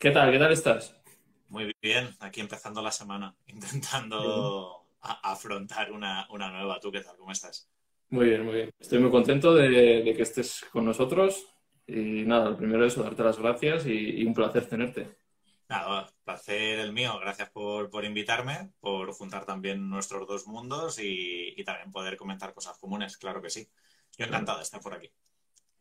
¿Qué tal? ¿Qué tal estás? Muy bien, aquí empezando la semana, intentando afrontar una, nueva. ¿Tú qué tal? ¿Cómo estás? Muy bien, muy bien. Estoy muy contento de, que estés con nosotros. Y nada, lo primero es darte las gracias y, un placer tenerte. Nada, placer el mío. Gracias por, invitarme, por juntar también nuestros dos mundos y, también poder comentar cosas comunes, claro que sí. Yo encantado de estar por aquí.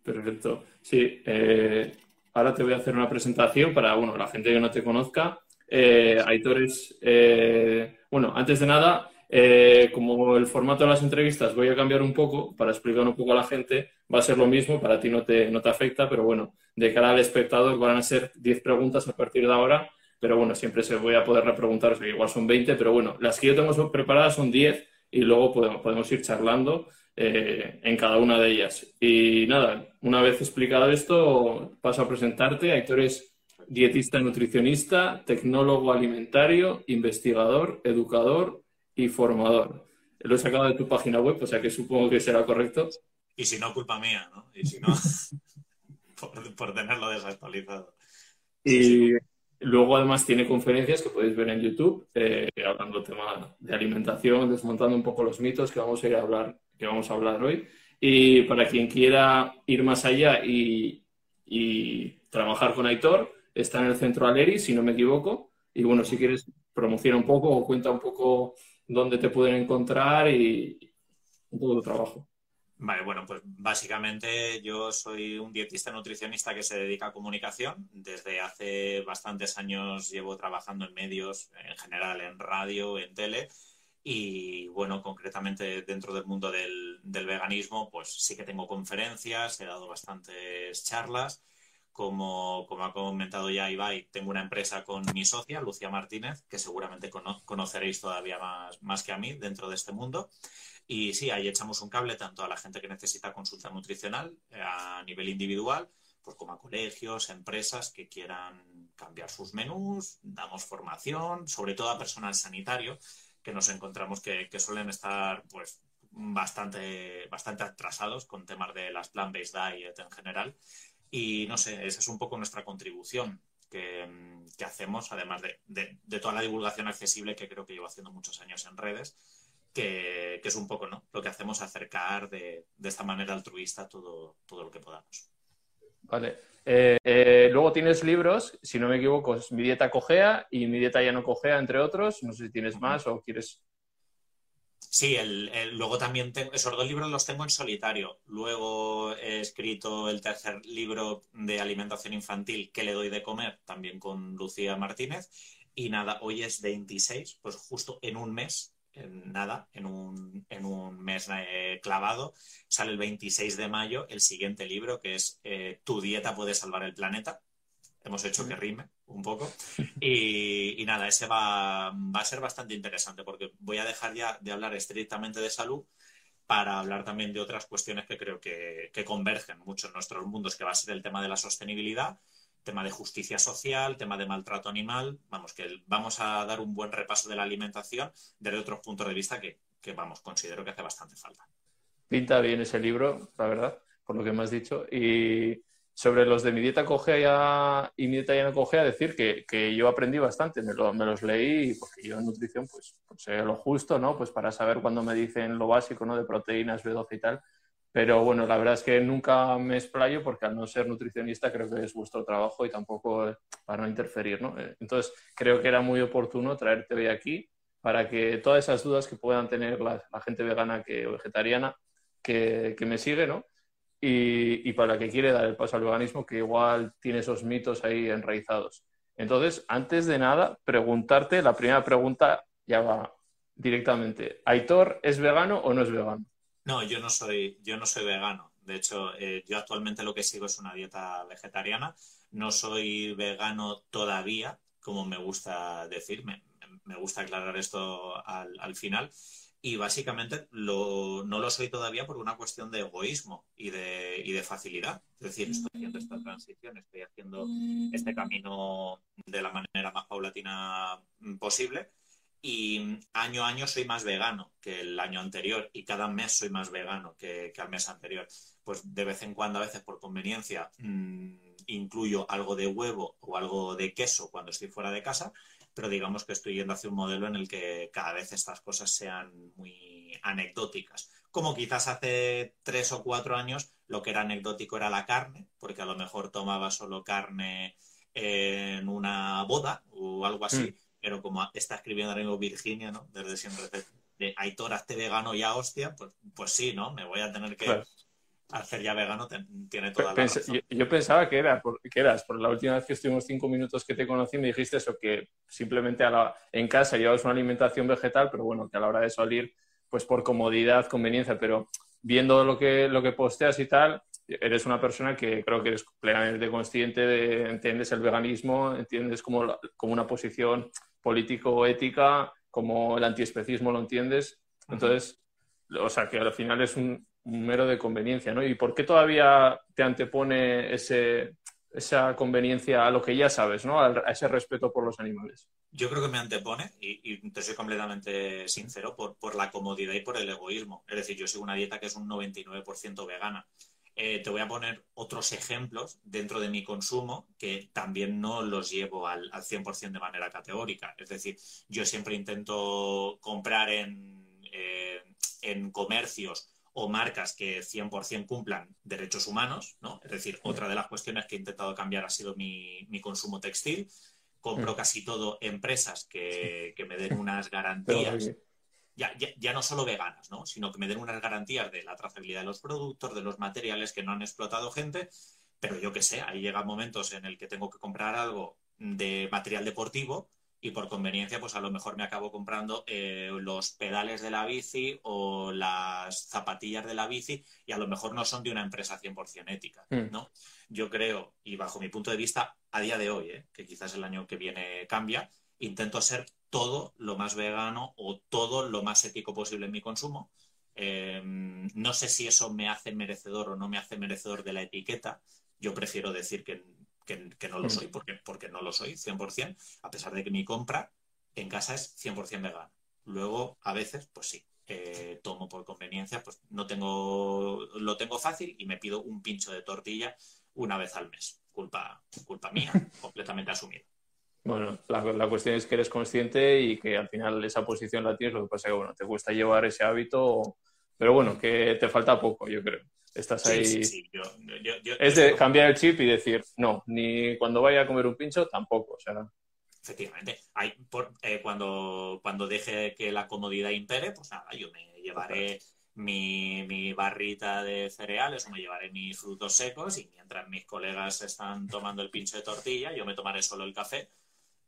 Perfecto. Sí, eh, ahora te voy a hacer una presentación para, bueno, la gente que no te conozca. Eh, Aitor es, eh, bueno, antes de nada, eh, como el formato de las entrevistas voy a cambiar un poco para explicar un poco a la gente, va a ser lo mismo, para ti no te, no te afecta, pero bueno, de cara al espectador van a ser 10 preguntas a partir de ahora, pero bueno, siempre se voy a poder repreguntar, igual son 20, pero bueno, las que yo tengo preparadas son 10 y luego podemos, podemos ir charlando eh, en cada una de ellas. Y nada, una vez explicado esto, paso a presentarte. Héctor es dietista nutricionista, tecnólogo alimentario, investigador, educador y formador. Lo he sacado de tu página web, o sea que supongo que será correcto. Y si no, culpa mía, ¿no? Y si no, por, tenerlo desactualizado. Y luego además tiene conferencias que podéis ver en YouTube, eh, hablando tema de alimentación, desmontando un poco los mitos que vamos a ir a hablar que vamos a hablar hoy. Y para quien quiera ir más allá y, trabajar con Aitor, está en el centro Aleri, si no me equivoco. Y bueno, si quieres, promociona un poco o cuenta un poco dónde te pueden encontrar y un poco tu trabajo. Vale, bueno, pues básicamente yo soy un dietista nutricionista que se dedica a comunicación. Desde hace bastantes años llevo trabajando en medios, en general en radio, en tele, y bueno, concretamente dentro del mundo del, veganismo, pues sí que tengo conferencias, he dado bastantes charlas. Como, como ha comentado ya Ibai, tengo una empresa con mi socia, Lucía Martínez, que seguramente conoceréis todavía más, más que a mí dentro de este mundo. Y sí, ahí echamos un cable tanto a la gente que necesita consulta nutricional eh, a nivel individual, pues como a colegios, empresas que quieran cambiar sus menús, damos formación, sobre todo a personal sanitario, que nos encontramos que, suelen estar pues bastante, bastante atrasados con temas de las plant-based diet en general. Y no sé, esa es un poco nuestra contribución que, hacemos, además de, toda la divulgación accesible que creo que llevo haciendo muchos años en redes, que, es un poco ¿no? lo que hacemos acercar de, esta manera altruista todo, todo lo que podamos. Vale. Eh, eh, luego tienes libros, si no me equivoco, es Mi dieta cogea y Mi dieta ya no cogea, entre otros. No sé si tienes más o quieres. Sí, luego también tengo, esos dos libros los tengo en solitario. Luego he escrito el tercer libro de alimentación infantil, que le doy de comer? También con Lucía Martínez. Y nada, hoy es 26, pues justo en un mes en nada, en un, en un mes eh, clavado, sale el 26 de mayo el siguiente libro que es eh, Tu dieta puede salvar el planeta. Hemos hecho que rime un poco. Y, nada, ese va, va, a ser bastante interesante porque voy a dejar ya de hablar estrictamente de salud para hablar también de otras cuestiones que creo que, que convergen mucho en nuestros mundos, que va a ser el tema de la sostenibilidad tema de justicia social, tema de maltrato animal. Vamos, que vamos a dar un buen repaso de la alimentación desde otros puntos de vista que, vamos, considero que hace bastante falta. Pinta bien ese libro, la verdad, por lo que me has dicho. Y sobre los de mi dieta cogea y mi dieta ya no cogea, decir que, yo aprendí bastante, me, los leí porque yo en nutrición pues, pues sé lo justo, ¿no? Pues para saber cuando me dicen lo básico, ¿no? De proteínas, B12 y tal, pero bueno, la verdad es que nunca me explayo porque al no ser nutricionista creo que es vuestro trabajo y tampoco para no interferir, ¿no? Eh, entonces creo que era muy oportuno traerte hoy aquí para que todas esas dudas que puedan tener la, gente vegana que, o vegetariana que, me sigue, ¿no? Y, y, para que quiere dar el paso al veganismo que igual tiene esos mitos ahí enraizados. Entonces, antes de nada, preguntarte, la primera pregunta ya va directamente. ¿Aitor es vegano o no es vegano? No, yo no soy, yo no soy vegano. De hecho, eh, yo actualmente lo que sigo es una dieta vegetariana. No soy vegano todavía, como me gusta decir. Me, gusta aclarar esto al, final. Y básicamente no lo soy todavía por una cuestión de egoísmo y de, y de facilidad. Es decir, estoy haciendo esta transición, estoy haciendo este camino de la manera más paulatina posible y año a año soy más vegano que el año anterior y cada mes soy más vegano que, que al mes anterior. Pues de vez en cuando, a veces por conveniencia, mmm, incluyo algo de huevo o algo de queso cuando estoy fuera de casa, pero digamos que estoy yendo hacia un modelo en el que cada vez estas cosas sean muy anecdóticas. Como quizás hace tres o cuatro años lo que era anecdótico era la carne, porque a lo mejor tomaba solo carne en una boda o algo así, mm. Pero como está escribiendo ahora mismo Virginia, ¿no? Desde siempre de Aitor, hazte vegano ya, hostia, pues, pues sí, ¿no? Me voy a tener que hacer ya vegano, tiene toda la Yo, pensaba que, era que eras, por la última vez que estuvimos cinco minutos que te conocí me dijiste eso, que simplemente en casa llevas una alimentación vegetal, pero bueno, que a la hora de salir, pues por comodidad, conveniencia, pero viendo lo que, lo que posteas y tal, eres una persona que creo que eres plenamente consciente de, entiendes el veganismo, entiendes como, como una posición político-ética, como el antiespecismo lo entiendes. Entonces, o sea, que al final es un, mero de conveniencia, ¿no? ¿Y por qué todavía te antepone ese, esa conveniencia a lo que ya sabes, ¿no? A, ese respeto por los animales. Yo creo que me antepone, y, te soy completamente sincero, por, por, la comodidad y por el egoísmo. Es decir, yo sigo una dieta que es un 99% vegana. Eh, te voy a poner otros ejemplos dentro de mi consumo que también no los llevo al, al 100% de manera categórica. Es decir, yo siempre intento comprar en, eh, en comercios o marcas que 100% cumplan derechos humanos, ¿no? Es decir, otra de las cuestiones que he intentado cambiar ha sido mi, mi consumo textil. Compro casi todo empresas que, que me den unas garantías ya, no solo veganas, ¿no? sino que me den unas garantías de la trazabilidad de los productos, de los materiales que no han explotado gente, pero yo qué sé, ahí llegan momentos en el que tengo que comprar algo de material deportivo y por conveniencia, pues a lo mejor me acabo comprando eh, los pedales de la bici o las zapatillas de la bici y a lo mejor no son de una empresa 100% ética, mm. ¿no? Yo creo, y bajo mi punto de vista, a día de hoy, ¿eh? que quizás el año que viene cambia, intento ser todo lo más vegano o todo lo más ético posible en mi consumo. Eh, no sé si eso me hace merecedor o no me hace merecedor de la etiqueta. Yo prefiero decir que, no lo soy porque, porque no lo soy 100%, a pesar de que mi compra en casa es 100% vegana. Luego, a veces, pues sí, eh, tomo por conveniencia, pues no tengo, lo tengo fácil y me pido un pincho de tortilla una vez al mes. Culpa, culpa mía, completamente asumida. Bueno, la, cuestión es que eres consciente y que al final esa posición la tienes, lo que pasa es que bueno, te cuesta llevar ese hábito, pero bueno, que te falta poco, yo creo. Estás ahí. es de cambiar el chip y decir, no, ni cuando vaya a comer un pincho, tampoco. O sea, Efectivamente. Hay, eh, cuando, cuando deje que la comodidad impere, pues nada, yo me llevaré mi, mi, barrita de cereales o me llevaré mis frutos secos y mientras mis colegas están tomando el pincho de tortilla, yo me tomaré solo el café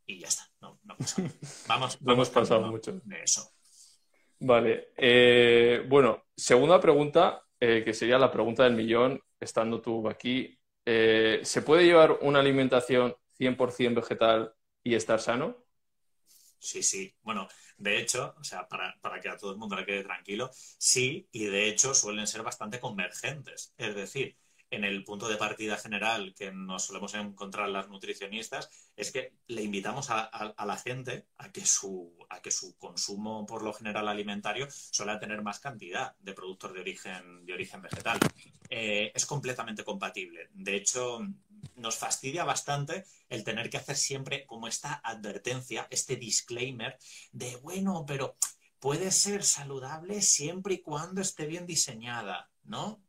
y ya está. No, no pasa Vamos, no hemos pasado mucho. De eso. Vale. Eh, bueno, segunda pregunta, eh, que sería la pregunta del millón, estando tú aquí. Eh, ¿Se puede llevar una alimentación 100% vegetal y estar sano? Sí, sí. Bueno, de hecho, o sea, para, para, que a todo el mundo le quede tranquilo, sí, y de hecho suelen ser bastante convergentes. Es decir, en el punto de partida general que nos solemos encontrar las nutricionistas es que le invitamos a, la gente a que, su, a que su consumo, por lo general alimentario, suele tener más cantidad de productos de origen, de origen vegetal. Eh, es completamente compatible. De hecho, nos fastidia bastante el tener que hacer siempre como esta advertencia, este disclaimer de, bueno, pero puede ser saludable siempre y cuando esté bien diseñada, ¿no?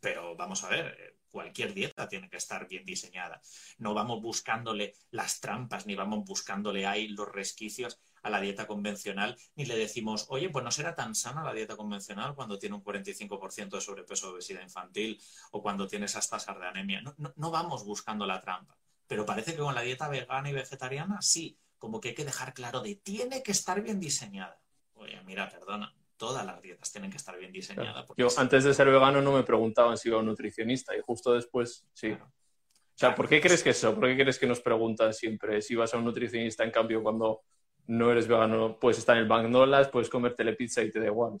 Pero vamos a ver, cualquier dieta tiene que estar bien diseñada. No vamos buscándole las trampas, ni vamos buscándole ahí los resquicios a la dieta convencional, ni le decimos, oye, pues no será tan sana la dieta convencional cuando tiene un 45% de sobrepeso o obesidad infantil o cuando tiene esas tasas de anemia. No, no vamos buscando la trampa. Pero parece que con la dieta vegana y vegetariana sí, como que hay que dejar claro de tiene que estar bien diseñada. Oye, mira, perdona, todas las dietas tienen que estar bien diseñadas. Yo antes de ser vegano no me preguntaban si iba a un nutricionista y justo después sí. O sea, ¿por qué crees que eso? ¿Por qué crees que nos preguntan siempre si vas a un nutricionista en cambio cuando no eres vegano puedes estar en el McDonald's, puedes comer pizza y te da igual?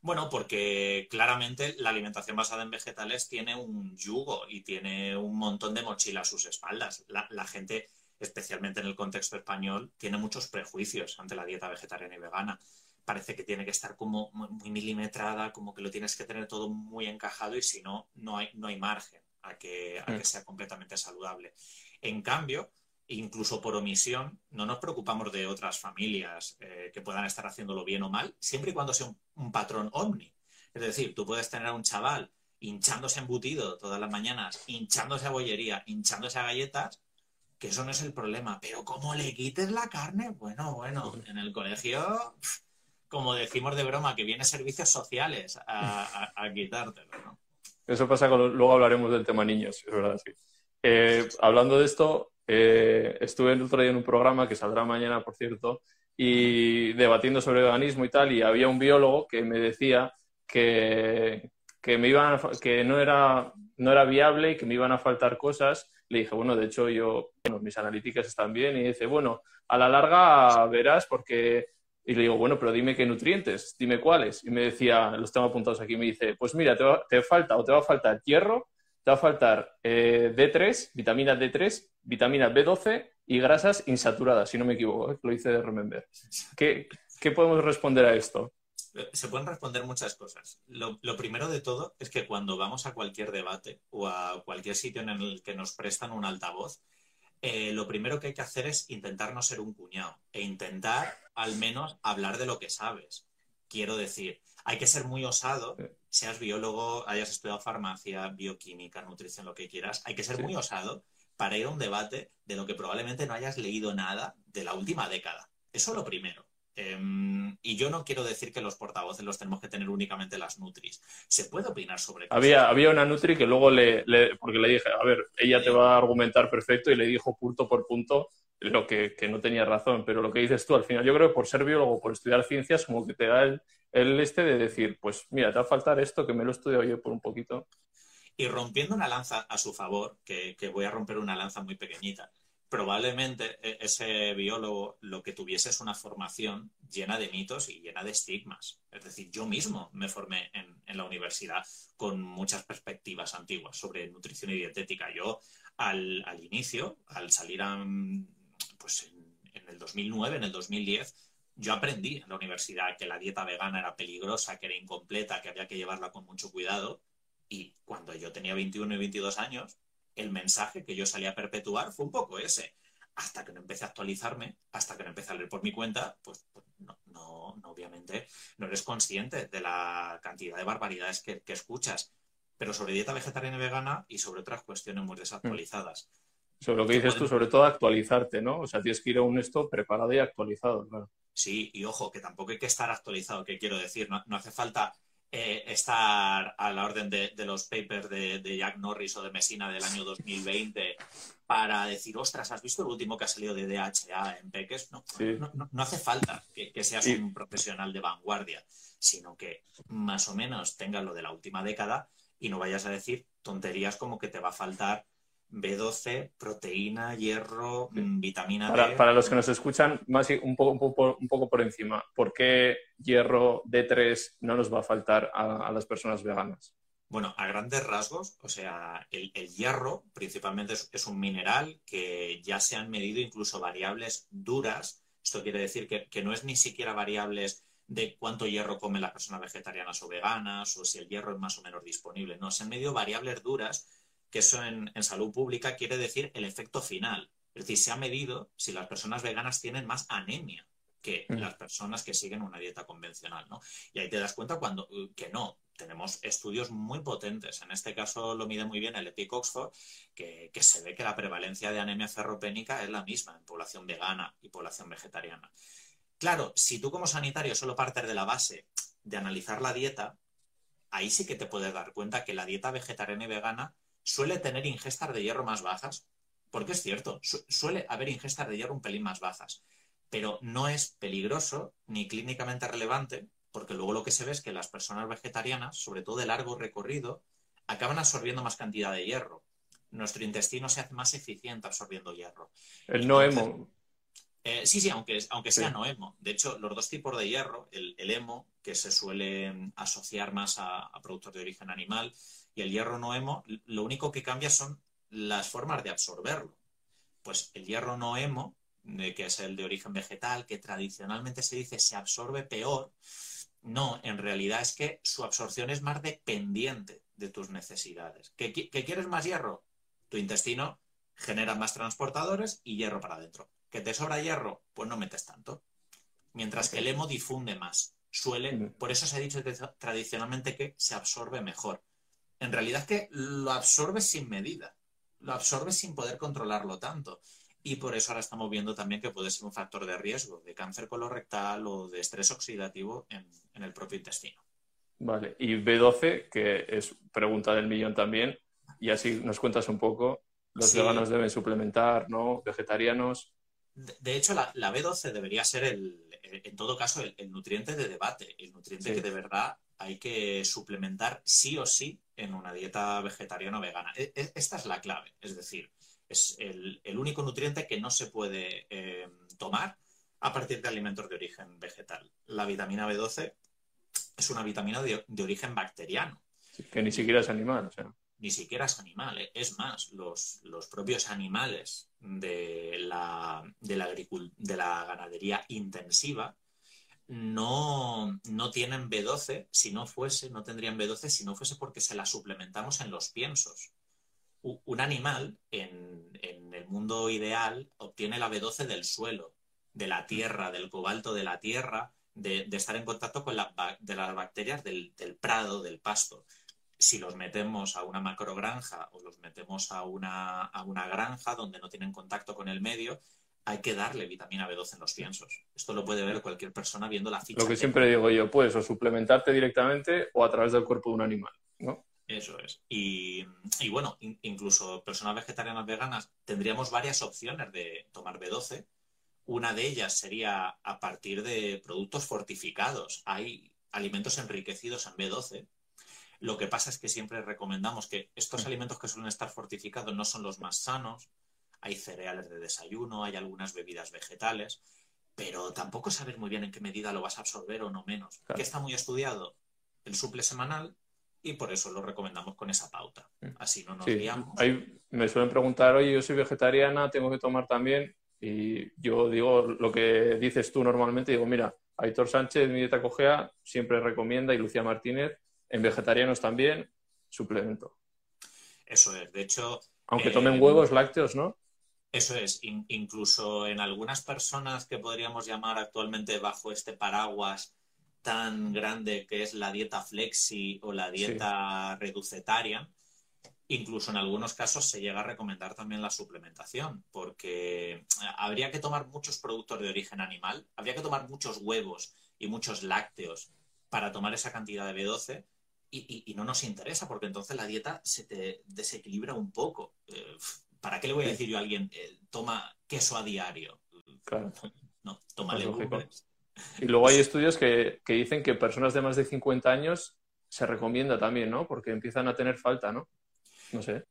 Bueno, porque claramente la alimentación basada en vegetales tiene un yugo y tiene un montón de mochila a sus espaldas. La, la gente especialmente en el contexto español, tiene muchos prejuicios ante la dieta vegetariana y vegana. Parece que tiene que estar como muy milimetrada, como que lo tienes que tener todo muy encajado y si no, no hay, no hay margen a que, a que mm. sea completamente saludable. En cambio, incluso por omisión, no nos preocupamos de otras familias eh, que puedan estar haciéndolo bien o mal, siempre y cuando sea un, un patrón omni. Es decir, tú puedes tener a un chaval hinchándose embutido todas las mañanas, hinchándose a bollería, hinchándose a galletas, que eso no es el problema. Pero como le quites la carne, bueno, bueno, en el colegio, como decimos de broma, que viene servicios sociales a, quitártelo, ¿no? Eso pasa con, luego hablaremos del tema niños, es verdad, sí. Eh, hablando de esto, eh, estuve el otro día en un programa que saldrá mañana, por cierto, y debatiendo sobre veganismo y tal, y había un biólogo que me decía que, que, me iban que no, era, no era viable y que me iban a faltar cosas. Le dije, bueno, de hecho yo, mis analíticas están bien. Y dice, bueno, a la larga verás porque... Y le digo, bueno, pero dime qué nutrientes, dime cuáles. Y me decía, los tengo apuntados aquí, me dice, pues mira, te, te falta o te va a faltar hierro, te va a faltar eh, D3, vitamina D3, vitamina B12 y grasas insaturadas, si no me equivoco, ¿eh? lo hice de Remember. ¿Qué, ¿Qué podemos responder a esto? se pueden responder muchas cosas. Lo, primero de todo es que cuando vamos a cualquier debate o a cualquier sitio en el que nos prestan un altavoz, eh, lo primero que hay que hacer es intentar no ser un cuñado e intentar al menos hablar de lo que sabes. Quiero decir, hay que ser muy osado, seas biólogo, hayas estudiado farmacia, bioquímica, nutrición, lo que quieras, hay que ser muy osado para ir a un debate de lo que probablemente no hayas leído nada de la última década. Eso es lo primero. Em, y yo no quiero decir que los portavoces los tenemos que tener únicamente las Nutris. Se puede opinar sobre había, había una Nutri que luego le, porque le dije, a ver, ella te va a argumentar perfecto y le dijo punto por punto lo que, no tenía razón. Pero lo que dices tú, al final, yo creo que por ser biólogo, por estudiar ciencias, como que te da el, este de decir, pues mira, te va a faltar esto que me lo he estudiado yo por un poquito. Y rompiendo una lanza a su favor, que voy a romper una lanza muy pequeñita probablemente e, ese biólogo lo que tuviese es una formación llena de mitos y llena de estigmas. Es decir, yo mismo me formé en, la universidad con muchas perspectivas antiguas sobre nutrición y dietética. Yo al, inicio, al salir pues en, el 2009, en el 2010, yo aprendí en la universidad que la dieta vegana era peligrosa, que era incompleta, que había que llevarla con mucho cuidado. Y cuando yo tenía 21 y 22 años, el mensaje que yo salía a perpetuar fue un poco ese. Hasta que no empecé a actualizarme, hasta que no empecé a leer por mi cuenta, pues, pues no, no, obviamente no eres consciente de la cantidad de barbaridades que, escuchas. Pero sobre dieta vegetariana y vegana y sobre otras cuestiones muy desactualizadas. Sobre lo que dices tú, sobre todo actualizarte, ¿no? O sea, tienes que ir a un esto preparado y actualizado, claro. Sí, y ojo, que tampoco hay que estar actualizado, ¿qué quiero decir? no hace falta eh, estar a la orden de, los papers de, Jack Norris o de Messina del año 2020 para decir, ostras, ¿has visto el último que ha salido de DHA en Peques? No, no, hace falta que, seas un profesional de vanguardia, sino que más o menos tengas lo de la última década y no vayas a decir tonterías como que te va a faltar B12, proteína, hierro, mm, vitamina D. Para los que nos escuchan, más un poco, un poco, por encima, ¿por qué hierro D3 no nos va a faltar a, las personas veganas? Bueno, a grandes rasgos, o sea, el, hierro principalmente es, un mineral que ya se han medido incluso variables duras. Esto quiere decir que, que no es ni siquiera variables de cuánto hierro comen las personas vegetarianas o veganas o si el hierro es más o menos disponible. No, se han medido variables duras que eso en, salud pública quiere decir el efecto final. Es decir, se ha medido si las personas veganas tienen más anemia que mm. las personas que siguen una dieta convencional, ¿no? Y ahí te das cuenta cuando que no. Tenemos estudios muy potentes. En este caso lo mide muy bien el EPIC Oxford, que, que se ve que la prevalencia de anemia ferropénica es la misma en población vegana y población vegetariana. Claro, si tú como sanitario solo partes de la base de analizar la dieta, ahí sí que te puedes dar cuenta que la dieta vegetariana y vegana suele tener ingestas de hierro más bajas, porque es cierto, suele haber ingestas de hierro un pelín más bajas, pero no es peligroso ni clínicamente relevante, porque luego lo que se ve es que las personas vegetarianas, sobre todo de largo recorrido, acaban absorbiendo más cantidad de hierro. Nuestro intestino se hace más eficiente absorbiendo hierro. El no hemo. Eh, sí, sí, aunque, aunque sea no hemo. De hecho, los dos tipos de hierro, el, hemo, que se suele asociar más a productos de origen animal, y el hierro no hemo, lo único que cambia son las formas de absorberlo. Pues el hierro no hemo, que es el de origen vegetal, que tradicionalmente se dice se absorbe peor, no, en realidad es que su absorción es más dependiente de tus necesidades. ¿Qué, quieres más hierro? Tu intestino genera más transportadores y hierro para adentro. ¿Que te sobra hierro? Pues no metes tanto. Mientras que el hemo difunde más. Suele, por eso se ha dicho tradicionalmente que se absorbe mejor. En realidad es que lo absorbe sin medida, lo absorbe sin poder controlarlo tanto. Y por eso ahora estamos viendo también que puede ser un factor de riesgo de cáncer colorectal o de estrés oxidativo en, el propio intestino. Vale, y B12, que es pregunta del millón también, y así nos cuentas un poco, los veganos deben suplementar, ¿no? Vegetarianos. De, hecho, la, B12 debería ser, el, en todo caso, el, nutriente de debate, el nutriente que de verdad hay que suplementar sí o sí en una dieta vegetariana o vegana. E, e, esta es la clave, es decir, es el, único nutriente que no se puede eh, tomar a partir de alimentos de origen vegetal. La vitamina B12 es una vitamina de, origen bacteriano. que ni siquiera es animal, Ni siquiera es animal. ¿eh? Es más, los, propios animales de la, de la, de la ganadería intensiva no, no, tienen B12 si no fuese, no tendrían B12 si no fuese porque se la suplementamos en los piensos un animal en, el mundo ideal obtiene la B12 del suelo, de la tierra, del cobalto de la tierra, de, estar en contacto con la, de las bacterias del, prado, del pasto. Si los metemos a una macrogranja o los metemos a una, a una granja donde no tienen contacto con el medio, hay que darle vitamina B12 en los piensos. Esto lo puede ver cualquier persona viendo la ficha. Lo que siempre digo yo, puedes o suplementarte directamente o a través del cuerpo de un animal, ¿no? Eso es. Y, bueno, incluso personas vegetarianas veganas tendríamos varias opciones de tomar B12. Una de ellas sería a partir de productos fortificados. Hay alimentos enriquecidos en B12. Lo que pasa es que siempre recomendamos que estos alimentos que suelen estar fortificados no son los más sanos. Hay cereales de desayuno, hay algunas bebidas vegetales, pero tampoco sabes muy bien en qué medida lo vas a absorber o no menos. ¿Qué está muy estudiado? El suple semanal y por eso lo recomendamos con esa pauta. Mm. Así no nos sí. Me suelen preguntar, oye, yo soy vegetariana, tengo que tomar también. Y yo digo lo que dices tú normalmente, digo, mira, Aitor Sánchez, mi dieta cogea, siempre recomienda, y Lucía Martínez, en vegetarianos también, suplemento. Eso es, de hecho... Aunque tomen eh, huevos lácteos, ¿no? Eso es, incluso en algunas personas que podríamos llamar actualmente bajo este paraguas tan grande que es la dieta flexi o la dieta reducetaria, incluso en algunos casos se llega a recomendar también la suplementación, porque eh, habría que tomar muchos productos de origen animal, habría que tomar muchos huevos y muchos lácteos para tomar esa cantidad de B12 y, no nos interesa, porque entonces la dieta se te desequilibra un poco. Eh, ¿Para qué le voy a decir yo a alguien, eh, toma queso a diario? No, toma legumbres. Y luego hay estudios que, dicen que personas de más de 50 años se recomienda también, ¿no? Porque empiezan a tener falta, ¿no? No sé.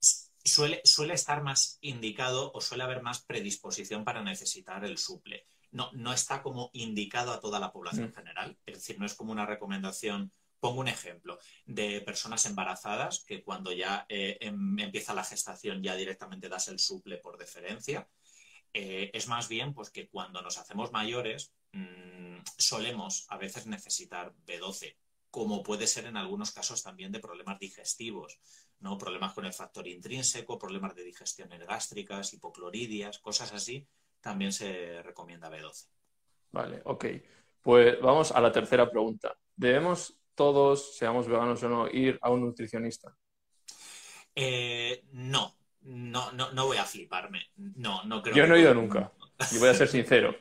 Suele, suele estar más indicado o suele haber más predisposición para necesitar el suple. No, no está como indicado a toda la población mm. general, es decir, no es como una recomendación. Pongo un ejemplo de personas embarazadas que cuando ya eh, em, empieza la gestación ya directamente das el suple por deferencia. Eh, es más bien pues que cuando nos hacemos mayores Mm, solemos a veces necesitar B12, como puede ser en algunos casos también de problemas digestivos, ¿no? Problemas con el factor intrínseco, problemas de digestiones gástricas, hipocloridias, cosas así, también se recomienda B12. Vale, ok. Pues vamos a la tercera pregunta. ¿Debemos todos, seamos veganos o no, ir a un nutricionista? Eh, no, no, no, no voy a fliparme. No, no creo. Yo no he ido nunca. Y voy a ser sincero.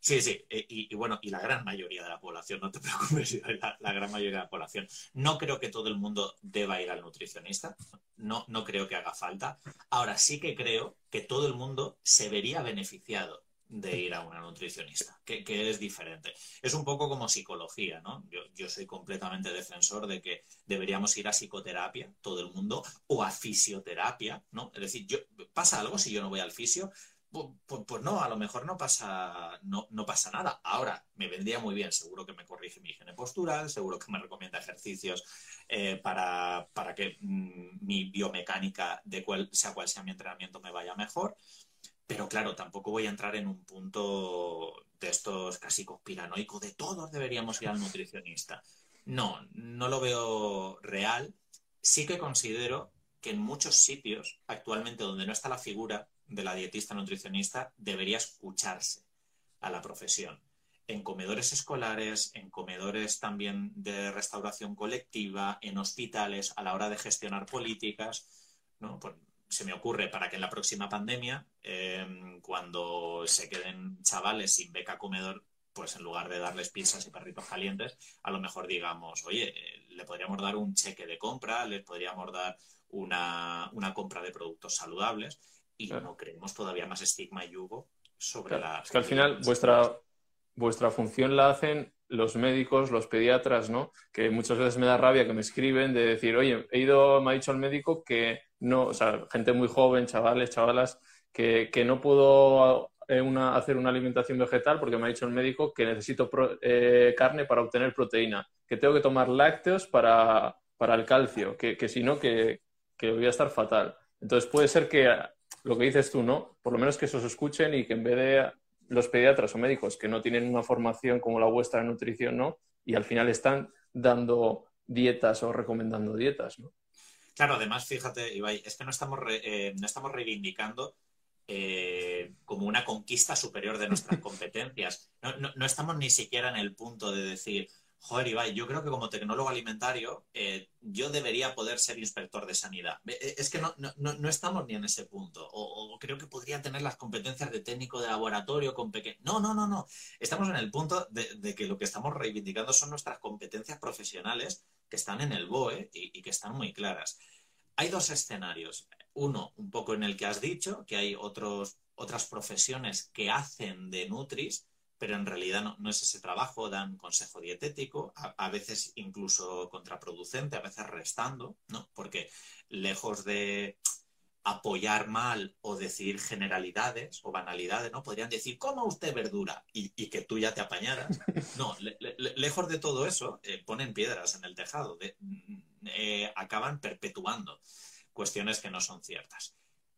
Sí, sí, eh, y, bueno, y la gran mayoría de la población, no te preocupes, la, la, gran mayoría de la población. No creo que todo el mundo deba ir al nutricionista, no, no creo que haga falta. Ahora sí que creo que todo el mundo se vería beneficiado de ir a una nutricionista, que, es diferente. Es un poco como psicología, ¿no? Yo, yo, soy completamente defensor de que deberíamos ir a psicoterapia, todo el mundo, o a fisioterapia, ¿no? Es decir, yo, ¿pasa algo si yo no voy al fisio? Pues, no, a lo mejor no pasa, no, no, pasa nada. Ahora, me vendría muy bien, seguro que me corrige mi higiene postural, seguro que me recomienda ejercicios eh, para, que mm, mi biomecánica, de cual, sea cual sea mi entrenamiento, me vaya mejor. Pero claro, tampoco voy a entrar en un punto de estos casi conspiranoico de todos deberíamos ir al nutricionista. No, no lo veo real. Sí que considero que en muchos sitios, actualmente donde no está la figura de la dietista nutricionista, debería escucharse a la profesión. En comedores escolares, en comedores también de restauración colectiva, en hospitales, a la hora de gestionar políticas, ¿no? Se me ocurre para que en la próxima pandemia, em, cuando se queden chavales sin beca comedor, pues en lugar de darles pizzas y perritos calientes, a lo mejor digamos, oye, le podríamos dar un cheque de compra, les podríamos dar una, compra de productos saludables y no creemos todavía más estigma y yugo sobre la... Es que al final vuestra, vuestra función la hacen los médicos, los pediatras, ¿no? Que muchas veces me da rabia que me escriben de decir, oye, he ido, me ha dicho el médico que no, o sea, gente muy joven, chavales, chavalas, que, no puedo eh, hacer una alimentación vegetal porque me ha dicho el médico que necesito eh, carne para obtener proteína, que tengo que tomar lácteos para, el calcio, que, que si no, que, que voy a estar fatal. Entonces puede ser que lo que dices tú, ¿no? Por lo menos que se os escuchen y que en vez de los pediatras o médicos que no tienen una formación como la vuestra en nutrición, ¿no? Y al final están dando dietas o recomendando dietas, ¿no? Claro, además, fíjate, Ibai, es que no estamos, eh, no estamos reivindicando eh, como una conquista superior de nuestras competencias. no, estamos ni siquiera en el punto de decir, Joder, Ibai, yo creo que como tecnólogo alimentario eh, yo debería poder ser inspector de sanidad. Eh, es que no, no, estamos ni en ese punto. O, creo que podría tener las competencias de técnico de laboratorio con pequeño... No, no, no, no. Estamos en el punto de, que lo que estamos reivindicando son nuestras competencias profesionales que están en el BOE y, y que están muy claras. Hay dos escenarios. Uno, un poco en el que has dicho, que hay otros, otras profesiones que hacen de Nutris pero en realidad no, es ese trabajo, dan consejo dietético, a, veces incluso contraproducente, a veces restando, ¿no? Porque lejos de apoyar mal o decir generalidades o banalidades, ¿no? Podrían decir, coma usted verdura y, que tú ya te apañaras. No, lejos de todo eso, eh, ponen piedras en el tejado, eh, acaban perpetuando cuestiones que no son ciertas.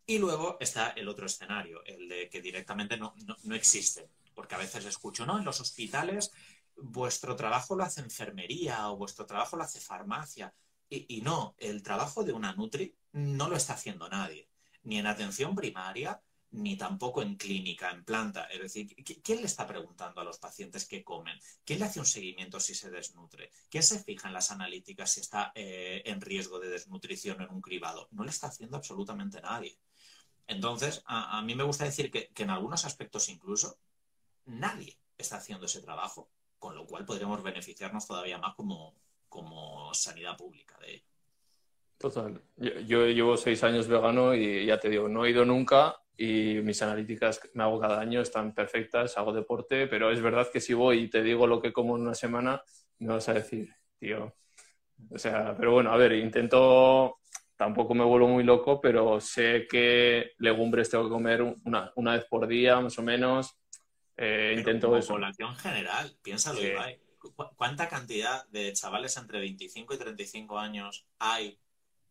Y luego está el otro escenario, el de que directamente no, no, no existen porque a veces escucho, ¿no? En los hospitales vuestro trabajo lo hace enfermería o vuestro trabajo lo hace farmacia. Y, no, el trabajo de una Nutri no lo está haciendo nadie, ni en atención primaria, ni tampoco en clínica, en planta. Es decir, ¿quién le está preguntando a los pacientes qué comen? ¿Quién le hace un seguimiento si se desnutre? ¿Quién se fija en las analíticas si está eh, en riesgo de desnutrición en un cribado? No le está haciendo absolutamente nadie. Entonces, a, mí me gusta decir que en algunos aspectos incluso nadie está haciendo ese trabajo, con lo cual podríamos beneficiarnos todavía más como, como sanidad pública de ello. Total. Yo, llevo seis años vegano y ya te digo, no he ido nunca y mis analíticas me hago cada año están perfectas, hago deporte, pero es verdad que si voy y te digo lo que como en una semana, me vas a decir, tío. O sea, pero bueno, a ver, intento, tampoco me vuelvo muy loco, pero sé que legumbres tengo que comer una, una vez por día, más o menos eh, intento como población general, piénsalo, ¿Cuánta cantidad de chavales entre 25 y 35 años hay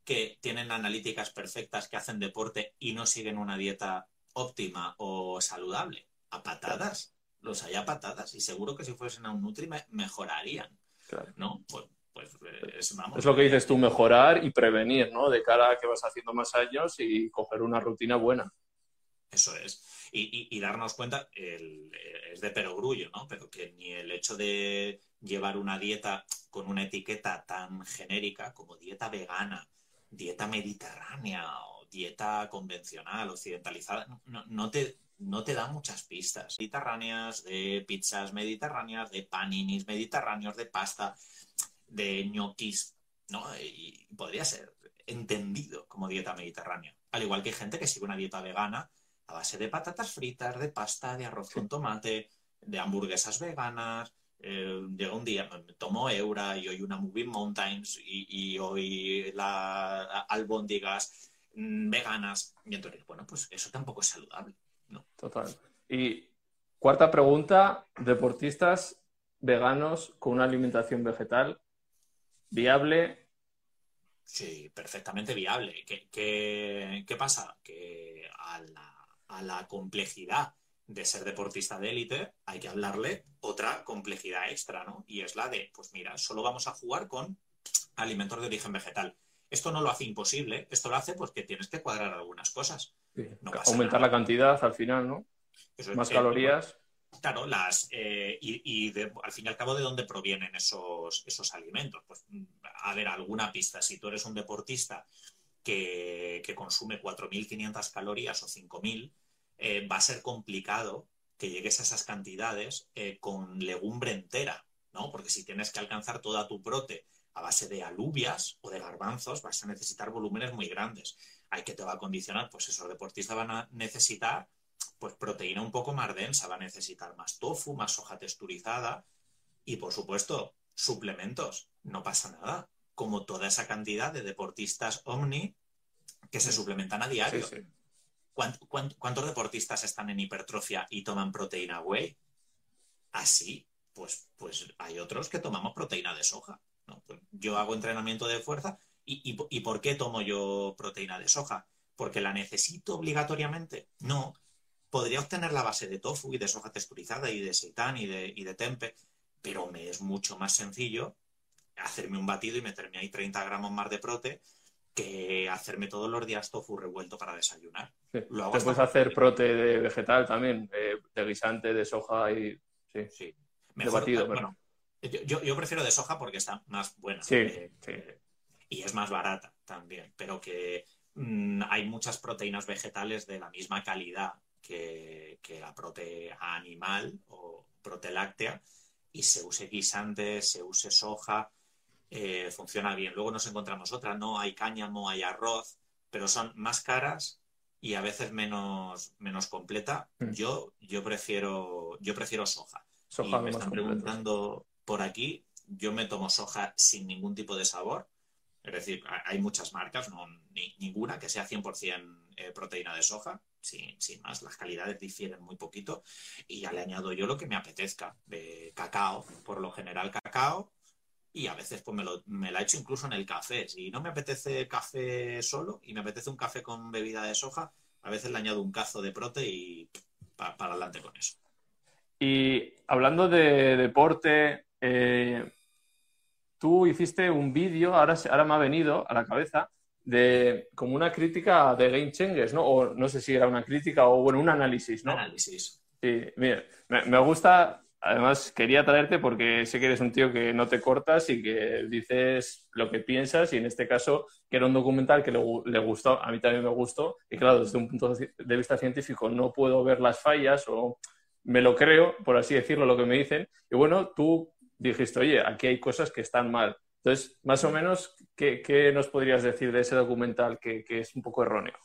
que tienen analíticas perfectas, que hacen deporte y no siguen una dieta óptima o saludable? A patadas. Los hay a patadas. Y seguro que si fuesen a un Nutri mejorarían. ¿No? Pues, pues es, es, lo que dices tú, mejorar y prevenir, ¿no? De cara a que vas haciendo más años y coger una rutina buena. Eso es y, darnos cuenta, es de perogrullo, ¿no? Pero que ni el hecho de llevar una dieta con una etiqueta tan genérica como dieta vegana, dieta mediterránea o dieta convencional, occidentalizada, no, te, no te da muchas pistas. Mediterráneas, de pizzas mediterráneas, de paninis mediterráneos, de pasta, de ñoquis, ¿no? Y podría ser entendido como dieta mediterránea. Al igual que hay gente que sigue una dieta vegana a base de patatas fritas, de pasta, de arroz con tomate, de hamburguesas veganas. Eh, llega un día, me tomo Eura y hoy una Moving Mountains y, hoy la, albóndigas mm, veganas. Y entonces, bueno, pues eso tampoco es saludable. ¿no? Total. Y cuarta pregunta, deportistas veganos con una alimentación vegetal viable Sí, perfectamente viable. ¿Qué, qué, pasa? Que a la, a la complejidad de ser deportista de élite hay que hablarle otra complejidad extra, ¿no? Y es la de, pues mira, solo vamos a jugar con alimentos de origen vegetal. Esto no lo hace imposible, esto lo hace porque tienes que cuadrar algunas cosas. Aumentar la cantidad al final, ¿no? Más calorías. Claro, las eh, y, al fin y al cabo de dónde provienen esos, esos alimentos. Pues a ver, alguna pista. Si tú eres un deportista que, consume 4.500 calorías o 5.000, eh, va a ser complicado que llegues a esas cantidades eh, con legumbre entera, ¿no? Porque si tienes que alcanzar toda tu prote a base de alubias o de garbanzos, vas a necesitar volúmenes muy grandes. Hay que te va a condicionar, pues esos deportistas van a necesitar pues proteína un poco más densa, va a necesitar más tofu, más soja texturizada y por supuesto suplementos. No pasa nada. Como toda esa cantidad de deportistas omni que se suplementan a diario. ¿Cuántos deportistas están en hipertrofia y toman proteína whey? Así, pues, pues hay otros que tomamos proteína de soja. Pues yo hago entrenamiento de fuerza y, y, ¿por qué tomo yo proteína de soja? ¿Porque la necesito obligatoriamente? No. Podría obtener la base de tofu y de soja texturizada y de seitan y de, y de tempe, pero me es mucho más sencillo hacerme un batido y meterme ahí 30 gramos más de prote que hacerme todos los días tofu revuelto para desayunar. Te puedes hacer prote de vegetal también, de guisante, de soja y... Sí, sí. Mejor, de batido, yo, prefiero de soja porque está más buena. Sí, eh, Y es más barata también, pero que mm, hay muchas proteínas vegetales de la misma calidad que, la proteína animal o láctea y se use guisante, se use soja, eh, funciona bien. Luego nos encontramos otra, no hay cáñamo, hay arroz, pero son más caras y a veces menos, menos completa. Mm. Yo, yo, prefiero, yo prefiero soja. Soja y me están preguntando por aquí, yo me tomo soja sin ningún tipo de sabor. Es decir, hay muchas marcas, no ninguna que sea 100% eh, proteína de soja, sin, más. Las calidades difieren muy poquito y ya le añado yo lo que me apetezca. De cacao, por lo general cacao, y a veces pues me, lo, me la echo incluso en el café. Si no me apetece café solo y me apetece un café con bebida de soja, a veces le añado un cazo de prote y para adelante con eso. Y hablando de deporte, eh, tú hiciste un vídeo, ahora, ahora me ha venido a la cabeza, de como una crítica de Game Changers, ¿no? O no sé si era una crítica o, bueno, un análisis, ¿no? Análisis. Sí, mira, me, gusta, además quería traerte porque sé que eres un tío que no te cortas y que dices lo que piensas y en este caso que era un documental que le, le gustó, a mí también me gustó y claro, desde un punto de vista científico no puedo ver las fallas o me lo creo, por así decirlo, lo que me dicen. Y bueno, tú dijiste, oye, aquí hay cosas que están mal. Entonces, más o menos, ¿qué, nos podrías decir de ese documental que, es un poco erróneo?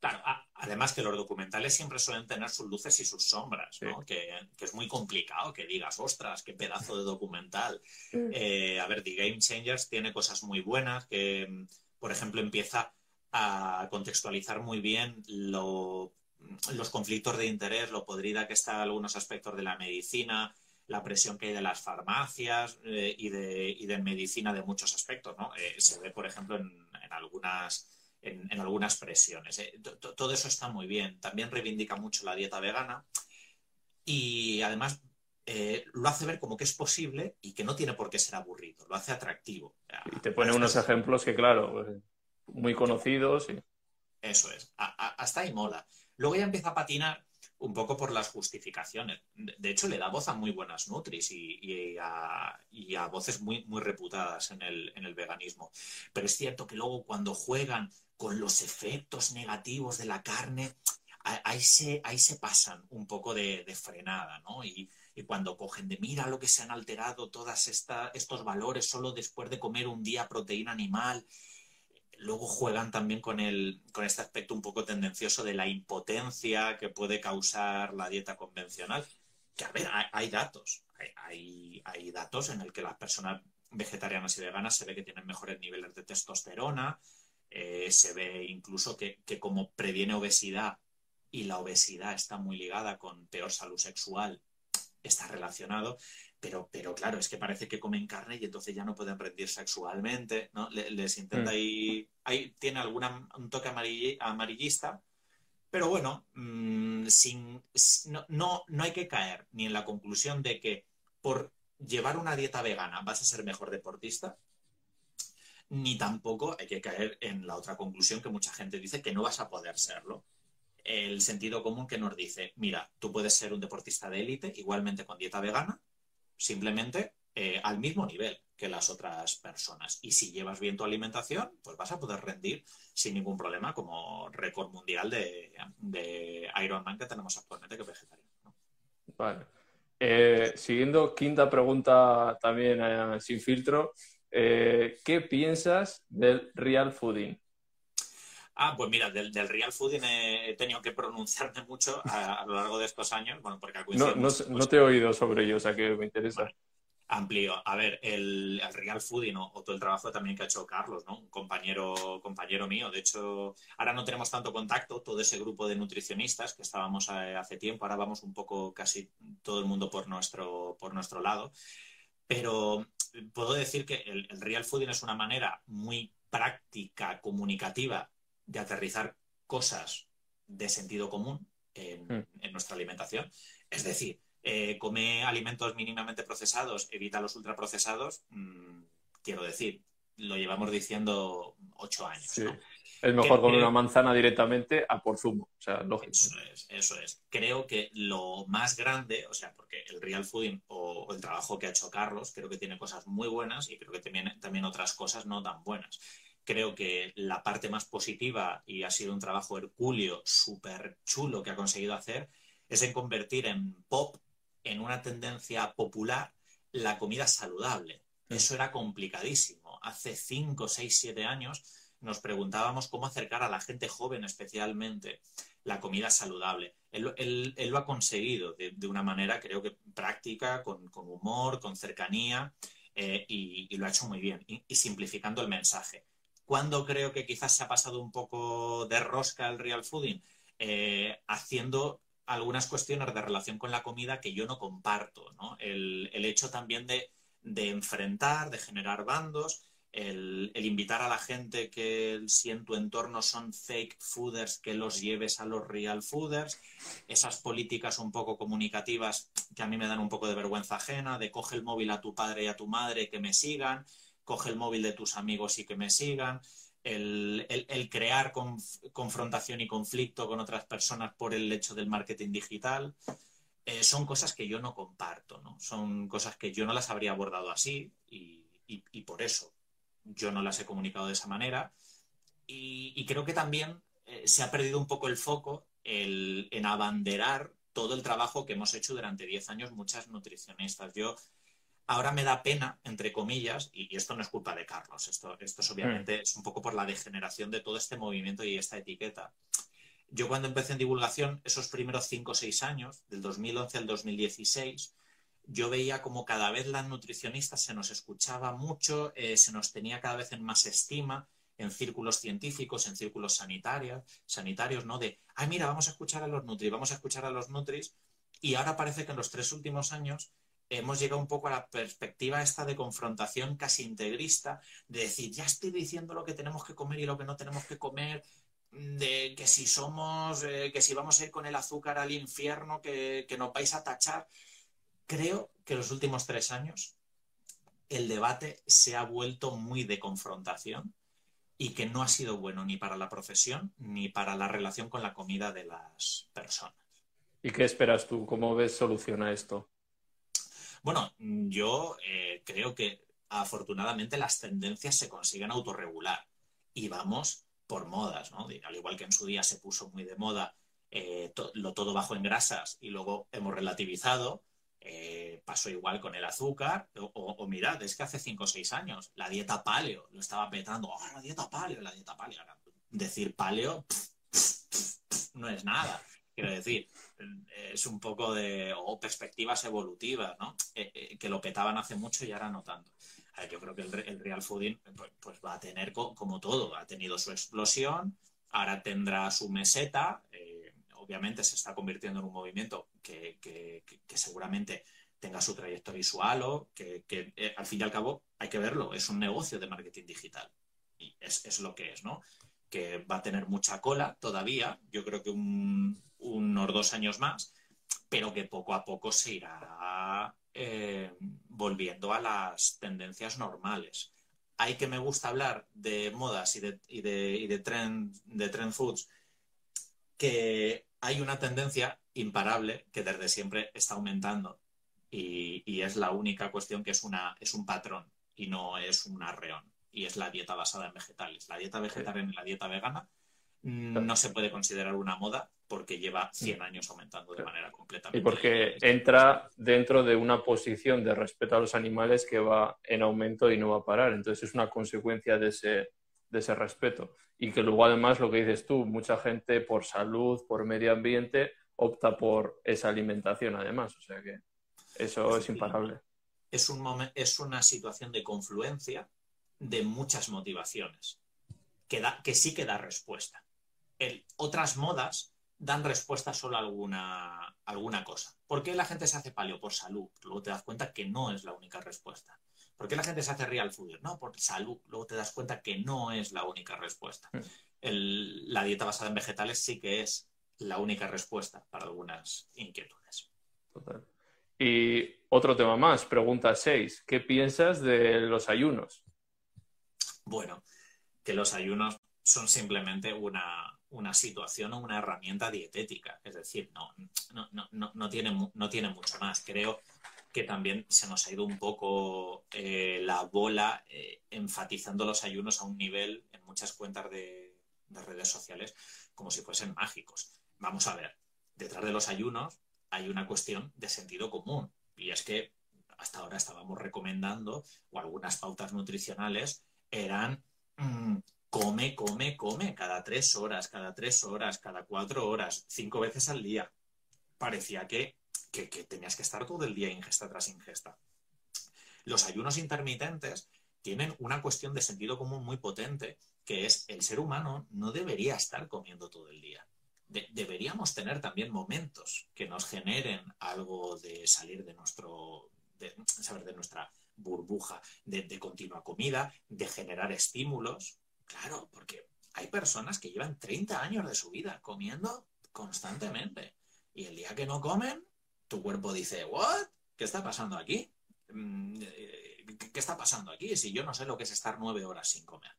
Claro, además que los documentales siempre suelen tener sus luces y sus sombras, ¿no? que, es muy complicado que digas, ostras, qué pedazo de documental. Eh, a ver, The Game Changers tiene cosas muy buenas, que, por ejemplo, empieza a contextualizar muy bien los conflictos de interés, lo podrida que está algunos aspectos de la medicina, la presión que hay de las farmacias eh, y, de, y, de, medicina de muchos aspectos, ¿no? Eh, se ve, por ejemplo, en, algunas, en, algunas presiones. Eh. Todo eso está muy bien. También reivindica mucho la dieta vegana y además lo hace ver como que es posible y que no tiene por qué ser aburrido, lo hace atractivo. Y te pone unos ejemplos que, claro, pues, muy conocidos. Y... Eso es, hasta ahí mola. Luego ya empieza a patinar un poco por las justificaciones. De hecho, le da voz a muy buenas Nutris y, a, voces muy, muy reputadas en el, en el, veganismo. Pero es cierto que luego cuando juegan con los efectos negativos de la carne, ahí se, ahí se pasan un poco de, frenada, ¿no? Y, cuando cogen de mira lo que se han alterado todos estos valores solo después de comer un día proteína animal luego juegan también con, el, con este aspecto un poco tendencioso de la impotencia que puede causar la dieta convencional. Que, a ver, hay, datos. Hay, hay, datos en el que las personas vegetarianas y veganas se ve que tienen mejores niveles de testosterona, eh, se ve incluso que, que, como previene obesidad y la obesidad está muy ligada con peor salud sexual, está relacionado. Pero, pero claro, es que parece que comen carne y entonces ya no pueden rendir sexualmente, ¿no? Les, intenta mm. ahí, ahí tiene alguna, un toque amarillista, pero bueno, mm, sin, no, no, no hay que caer ni en la conclusión de que por llevar una dieta vegana vas a ser mejor deportista, ni tampoco hay que caer en la otra conclusión que mucha gente dice que no vas a poder serlo. El sentido común que nos dice, mira, tú puedes ser un deportista de élite igualmente con dieta vegana, simplemente eh, al mismo nivel que las otras personas. Y si llevas bien tu alimentación, pues vas a poder rendir sin ningún problema como récord mundial de, de Ironman que tenemos actualmente que es vegetariano. Vale. Eh, siguiendo, quinta pregunta también eh, sin filtro. ¿Qué piensas del real fooding? Ah, pues mira, del, real fooding he, tenido que pronunciarme mucho a, lo largo de estos años, bueno, porque no, no, te he oído sobre ello, o sea que me interesa. amplio. A ver, el, real fooding o, todo el trabajo también que ha hecho Carlos, ¿no? Un compañero, compañero mío. De hecho, ahora no tenemos tanto contacto, todo ese grupo de nutricionistas que estábamos eh, hace tiempo, ahora vamos un poco casi todo el mundo por nuestro, por nuestro lado. Pero puedo decir que el, el real fooding es una manera muy práctica, comunicativa de aterrizar cosas de sentido común en, hmm. nuestra alimentación. Es decir, eh, come alimentos mínimamente procesados, evita los ultraprocesados, mm, quiero decir, lo llevamos diciendo ocho años. Es mejor comer una manzana directamente a por zumo, o sea, lógico. Eso es, eso es. Creo que lo más grande, o sea, porque el real fooding o, el trabajo que ha hecho Carlos, creo que tiene cosas muy buenas y creo que también, también otras cosas no tan buenas creo que la parte más positiva, y ha sido un trabajo hercúleo súper chulo que ha conseguido hacer, es en convertir en pop, en una tendencia popular, la comida saludable. Mm. Eso era complicadísimo. Hace 5, 6, 7 años nos preguntábamos cómo acercar a la gente joven especialmente la comida saludable. Él, lo ha conseguido de, una manera, creo que práctica, con, humor, con cercanía, eh, y, lo ha hecho muy bien, y simplificando el mensaje. ¿Cuándo creo que quizás se ha pasado un poco de rosca el real fooding? Eh, haciendo algunas cuestiones de relación con la comida que yo no comparto, ¿no? El, hecho también de, enfrentar, de generar bandos, el, invitar a la gente que si en tu entorno son fake fooders, que los lleves a los real fooders, esas políticas un poco comunicativas que a mí me dan un poco de vergüenza ajena, de coge el móvil a tu padre y a tu madre que me sigan, coge el móvil de tus amigos y que me sigan, el, crear confrontación y conflicto con otras personas por el hecho del marketing digital. Eh, son cosas que yo no comparto, ¿no? Son cosas que yo no las habría abordado así y, por eso yo no las he comunicado de esa manera. Y, creo que también eh, se ha perdido un poco el foco en abanderar todo el trabajo que hemos hecho durante 10 años muchas nutricionistas. Yo Ahora me da pena, entre comillas, y, esto no es culpa de Carlos, esto, esto es obviamente mm. es un poco por la degeneración de todo este movimiento y esta etiqueta. Yo cuando empecé en divulgación, esos primeros cinco o seis años, del 2011 al 2016, yo veía como cada vez las nutricionistas se nos escuchaba mucho, eh, se nos tenía cada vez en más estima en círculos científicos, en círculos sanitarios, sanitarios, ¿no? De, ay, mira, vamos a escuchar a los nutris, vamos a escuchar a los nutris. Y ahora parece que en los tres últimos años hemos llegado un poco a la perspectiva esta de confrontación casi integrista, de decir, ya estoy diciendo lo que tenemos que comer y lo que no tenemos que comer, de que si somos, eh, que si vamos a ir con el azúcar al infierno, que, que nos vais a tachar. Creo que los últimos tres años el debate se ha vuelto muy de confrontación y que no ha sido bueno ni para la profesión ni para la relación con la comida de las personas. ¿Y qué esperas tú? ¿Cómo ves soluciona esto? Bueno, yo eh, creo que afortunadamente las tendencias se consiguen autorregular y vamos por modas, ¿no? Al igual que en su día se puso muy de moda eh, lo todo bajo en grasas y luego hemos relativizado, eh, pasó igual con el azúcar, o, mirad, es que hace 5 o 6 años la dieta paleo lo estaba petando, ¡ah, la dieta paleo, la dieta paleo! decir paleo no es nada, quiero decir, es un poco de, perspectivas evolutivas, ¿no? Eh, eh, que lo petaban hace mucho y ahora no tanto. yo creo que el, real fooding pues, pues, va a tener como todo, ha tenido su explosión, ahora tendrá su meseta, eh, obviamente se está convirtiendo en un movimiento que, seguramente tenga su trayectoria y su halo, que, eh, al fin y al cabo hay que verlo, es un negocio de marketing digital. Y es, lo que es, ¿no? Que va a tener mucha cola todavía, yo creo que unos dos años más, pero que poco a poco se irá eh, volviendo a las tendencias normales. Hay que me gusta hablar de modas y de, y de, trend, de trend foods, que hay una tendencia imparable que desde siempre está aumentando y, es la única cuestión que es, una, es un patrón y no es un arreón y es la dieta basada en vegetales. La dieta vegetariana y la dieta vegana no se puede considerar una moda porque lleva 100 años aumentando de manera completamente. Y porque entra dentro de una posición de respeto a los animales que va en aumento y no va a parar. Entonces es una consecuencia de ese, de ese respeto. Y que luego además lo que dices tú, mucha gente por salud, por medio ambiente, opta por esa alimentación además. O sea que eso es, imparable. Es, un es una situación de confluencia de muchas motivaciones que, da, que sí que da respuesta. El, otras modas dan respuesta solo a alguna, alguna cosa. ¿Por qué la gente se hace paleo? Por salud. Luego te das cuenta que no es la única respuesta. ¿Por qué la gente se hace real food? No, por salud. Luego te das cuenta que no es la única respuesta. Mm. la dieta basada en vegetales sí que es la única respuesta para algunas inquietudes. Total. Y otro tema más, pregunta 6. ¿Qué piensas de los ayunos? Bueno, que los ayunos son simplemente una, una situación o una herramienta dietética. Es decir, no, no, no, tiene, no tiene mucho más. Creo que también se nos ha ido un poco eh, la bola eh, enfatizando los ayunos a un nivel en muchas cuentas de, redes sociales como si fuesen mágicos. Vamos a ver, detrás de los ayunos hay una cuestión de sentido común y es que hasta ahora estábamos recomendando o algunas pautas nutricionales eran mm, come, come, come, cada tres horas, cada tres horas, cada cuatro horas, cinco veces al día. Parecía que, tenías que estar todo el día ingesta tras ingesta. Los ayunos intermitentes tienen una cuestión de sentido común muy potente, que es el ser humano no debería estar comiendo todo el día. deberíamos tener también momentos que nos generen algo de salir de nuestro, saber, de nuestra burbuja de, de continua comida, de generar estímulos, Claro, porque hay personas que llevan 30 años de su vida comiendo constantemente. Y el día que no comen, tu cuerpo dice, ¿what? ¿Qué está pasando aquí? Mm, eh, ¿Qué está pasando aquí? Si yo no sé lo que es estar nueve horas sin comer.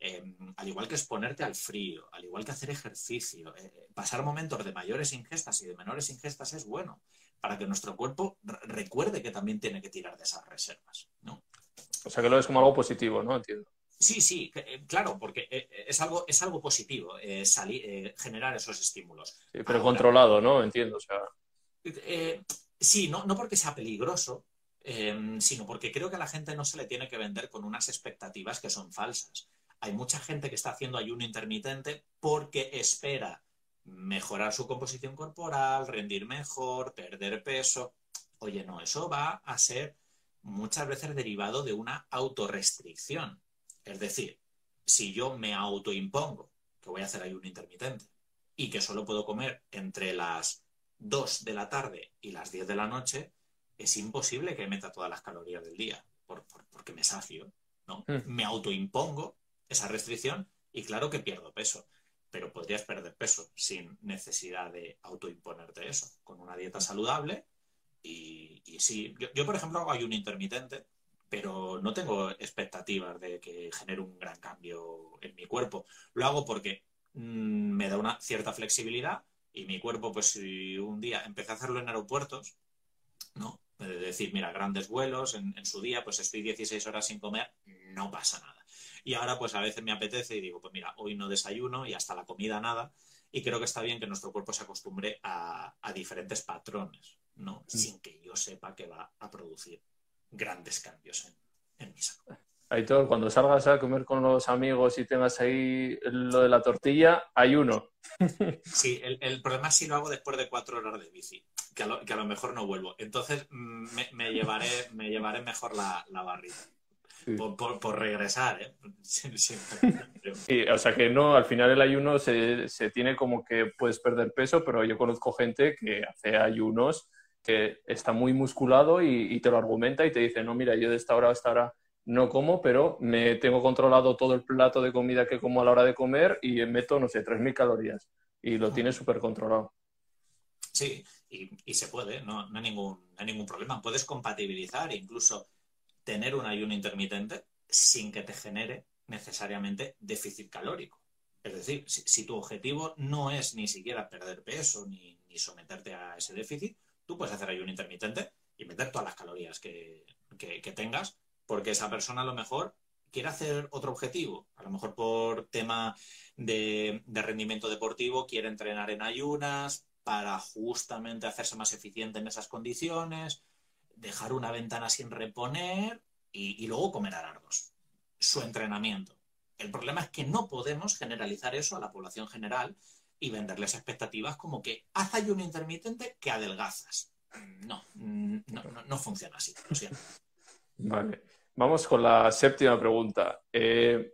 Em, al igual que exponerte al frío, al igual que hacer ejercicio, eh, pasar momentos de mayores ingestas y de menores ingestas es bueno para que nuestro cuerpo recuerde que también tiene que tirar de esas reservas, ¿no? O sea que lo ves como algo positivo, ¿no? Entiendo. Sí, sí, eh, claro, porque eh, es algo, es algo positivo eh, generar esos estímulos. Sí, pero controlado, ¿no? Entiendo. O sea... sí, no, no porque sea peligroso, em, sino porque creo que a la gente no se le tiene que vender con unas expectativas que son falsas. Hay mucha gente que está haciendo ayuno intermitente porque espera mejorar su composición corporal, rendir mejor, perder peso. Oye, no, eso va a ser muchas veces derivado de una autorrestricción. Es decir, si yo me autoimpongo que voy a hacer ayuno intermitente y que solo puedo comer entre las 2 de la tarde y las 10 de la noche, es imposible que meta todas las calorías del día porque me sacio. ¿no? Hmm. Me autoimpongo esa restricción y claro que pierdo peso, pero podrías perder peso sin necesidad de autoimponerte eso, con una dieta saludable. Y, sí, yo, yo, por ejemplo hago ayuno intermitente pero no tengo expectativas de que genere un gran cambio en mi cuerpo. Lo hago porque mm, me da una cierta flexibilidad y mi cuerpo, pues si un día empecé a hacerlo en aeropuertos, ¿no? De decir, mira, grandes vuelos, en, su día, pues estoy 16 horas sin comer, no pasa nada. Y ahora, pues a veces me apetece y digo, pues mira, hoy no desayuno y hasta la comida nada. Y creo que está bien que nuestro cuerpo se acostumbre a, diferentes patrones, ¿no? Mm. Sin que yo sepa que va a producir grandes cambios en, mi salud. Todo, cuando salgas a comer con los amigos y tengas ahí lo de la tortilla, hay uno. Sí, el, problema es si lo hago después de cuatro horas de bici, que a lo, mejor no vuelvo. Entonces mm, me, llevaré, me llevaré mejor la, la barrita. por, regresar, ¿eh? o sea que no, al final el ayuno se, se, tiene como que puedes perder peso, pero yo conozco gente que hace ayunos que está muy musculado y, y te lo argumenta y te dice, no, mira, yo de esta hora a esta hora no como, pero me tengo controlado todo el plato de comida que como a la hora de comer y meto, no sé, 3.000 calorías y lo tiene súper controlado. Sí, y, se puede, no, hay ningún, no hay ningún problema. Puedes compatibilizar, incluso tener un ayuno intermitente sin que te genere necesariamente déficit calórico. Es decir, si, tu objetivo no es ni siquiera perder peso ni, someterte a ese déficit, tú puedes hacer ayuno intermitente y meter todas las calorías que, tengas, porque esa persona a lo mejor quiere hacer otro objetivo. A lo mejor por tema de, rendimiento deportivo quiere entrenar en ayunas para justamente hacerse más eficiente en esas condiciones dejar una ventana sin reponer y, luego comer alargos. Su entrenamiento. El problema es que no podemos generalizar eso a la población general y venderles expectativas como que haz ayuno intermitente que adelgazas. No, no, no, funciona así. Vale. Vamos con la séptima pregunta. Eh,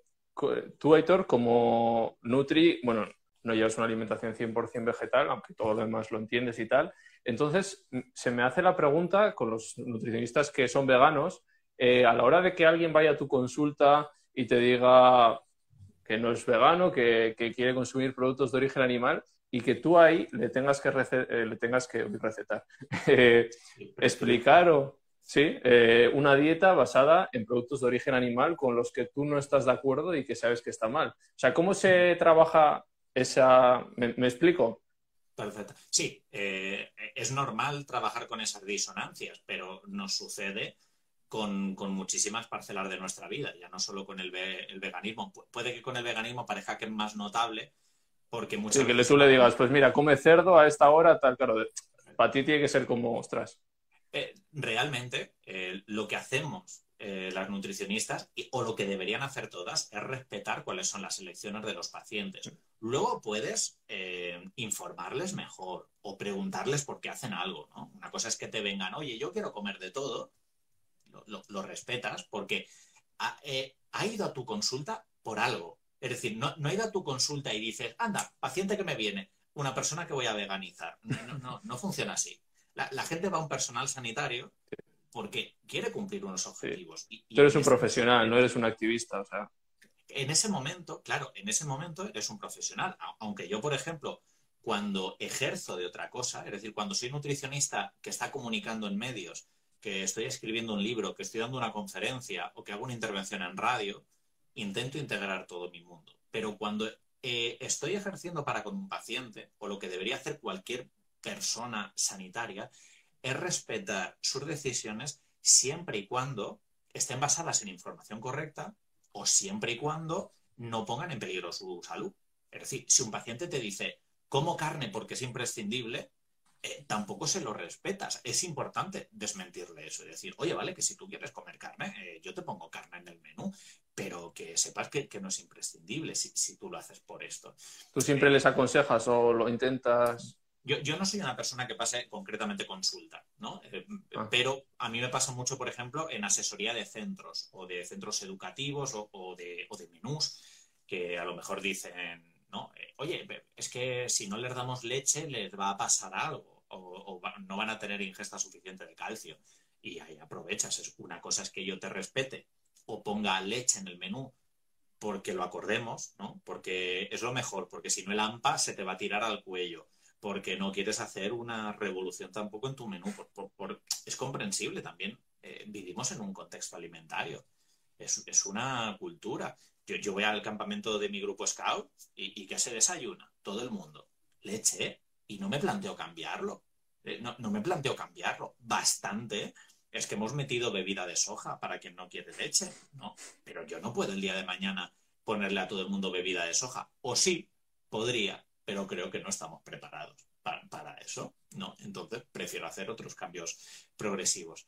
tú, Aitor, como Nutri, bueno, no llevas una alimentación 100% vegetal, aunque todo lo demás lo entiendes y tal, entonces, se me hace la pregunta con los nutricionistas que son veganos, eh, a la hora de que alguien vaya a tu consulta y te diga que no es vegano, que, quiere consumir productos de origen animal y que tú ahí le tengas que, eh, le tengas que recetar, eh, explicar o, ¿sí? una dieta basada en productos de origen animal con los que tú no estás de acuerdo y que sabes que está mal. O sea, ¿cómo se trabaja esa... me explico? Perfecto. Sí, eh, es normal trabajar con esas disonancias, pero nos sucede con, muchísimas parcelas de nuestra vida, ya no solo con el, veganismo. puede que con el veganismo parezca que es más notable, porque muchas sí, que tú le digas, pues mira, come cerdo a esta hora, tal, claro, para ti tiene que ser como, ostras. Eh, realmente, eh, lo que hacemos las nutricionistas, o lo que deberían hacer todas, es respetar cuáles son las elecciones de los pacientes. Luego puedes eh, informarles mejor o preguntarles por qué hacen algo, ¿no? Una cosa es que te vengan, oye, yo quiero comer de todo, lo, respetas porque eh, ha, ido a tu consulta por algo. Es decir, no, no ha ido a tu consulta y dices, anda, paciente que me viene, una persona que voy a veganizar. No, no, no funciona así. La, gente va a un personal sanitario porque quiere cumplir unos objetivos. Tú eres un profesional, no eres un activista, o sea en ese momento, claro, en ese momento eres un profesional. Aunque yo, por ejemplo, cuando ejerzo de otra cosa, es decir, cuando soy nutricionista que está comunicando en medios, que estoy escribiendo un libro, que estoy dando una conferencia o que hago una intervención en radio, intento integrar todo mi mundo. Pero cuando eh, estoy ejerciendo para con un paciente, o lo que debería hacer cualquier persona sanitaria, es respetar sus decisiones siempre y cuando estén basadas en información correcta, o siempre y cuando no pongan en peligro su salud. Es decir, si un paciente te dice, como carne porque es imprescindible, eh, tampoco se lo respetas. Es importante desmentirle eso y decir, oye, vale, que si tú quieres comer carne, eh, yo te pongo carne en el menú, pero que sepas que, no es imprescindible si, tú lo haces por esto. ¿Tú siempre les aconsejas o lo intentas? Yo, no soy una persona que pase concretamente consulta, ¿no? Eh, ah. Pero a mí me pasa mucho, por ejemplo, en asesoría de centros o de centros educativos o, de, menús que a lo mejor dicen, ¿no? Eh, oye, es que si no les damos leche les va a pasar algo o, no van a tener ingesta suficiente de calcio. Y ahí aprovechas. Es, una cosa es que yo te respete o ponga leche en el menú porque lo acordemos, ¿no? Porque es lo mejor, porque si no el AMPA se te va a tirar al cuello porque no quieres hacer una revolución tampoco en tu menú. es comprensible también. Eh, vivimos en un contexto alimentario. Es, una cultura. Yo, voy al campamento de mi grupo Scout y, y ¿qué se desayuna? Todo el mundo. Leche. Y no me planteo cambiarlo. Eh, no, no me planteo cambiarlo. Bastante es que hemos metido bebida de soja para quien no quiere leche, ¿no? Pero yo no puedo el día de mañana ponerle a todo el mundo bebida de soja. O sí, podría, pero creo que no estamos preparados para, eso, ¿no? Entonces prefiero hacer otros cambios progresivos.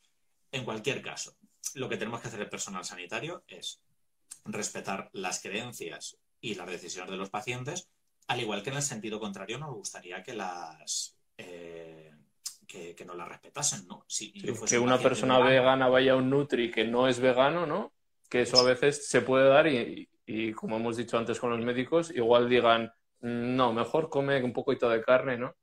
En cualquier caso, lo que tenemos que hacer el personal sanitario es respetar las creencias y las decisiones de los pacientes, al igual que en el sentido contrario nos gustaría que las eh, que, no las respetasen, ¿no? Si que una persona vegana vaya a un Nutri que no es vegano, ¿no? que eso a veces se puede dar y, y, como hemos dicho antes con los médicos, igual digan, no, mejor come un poquito de carne, ¿no?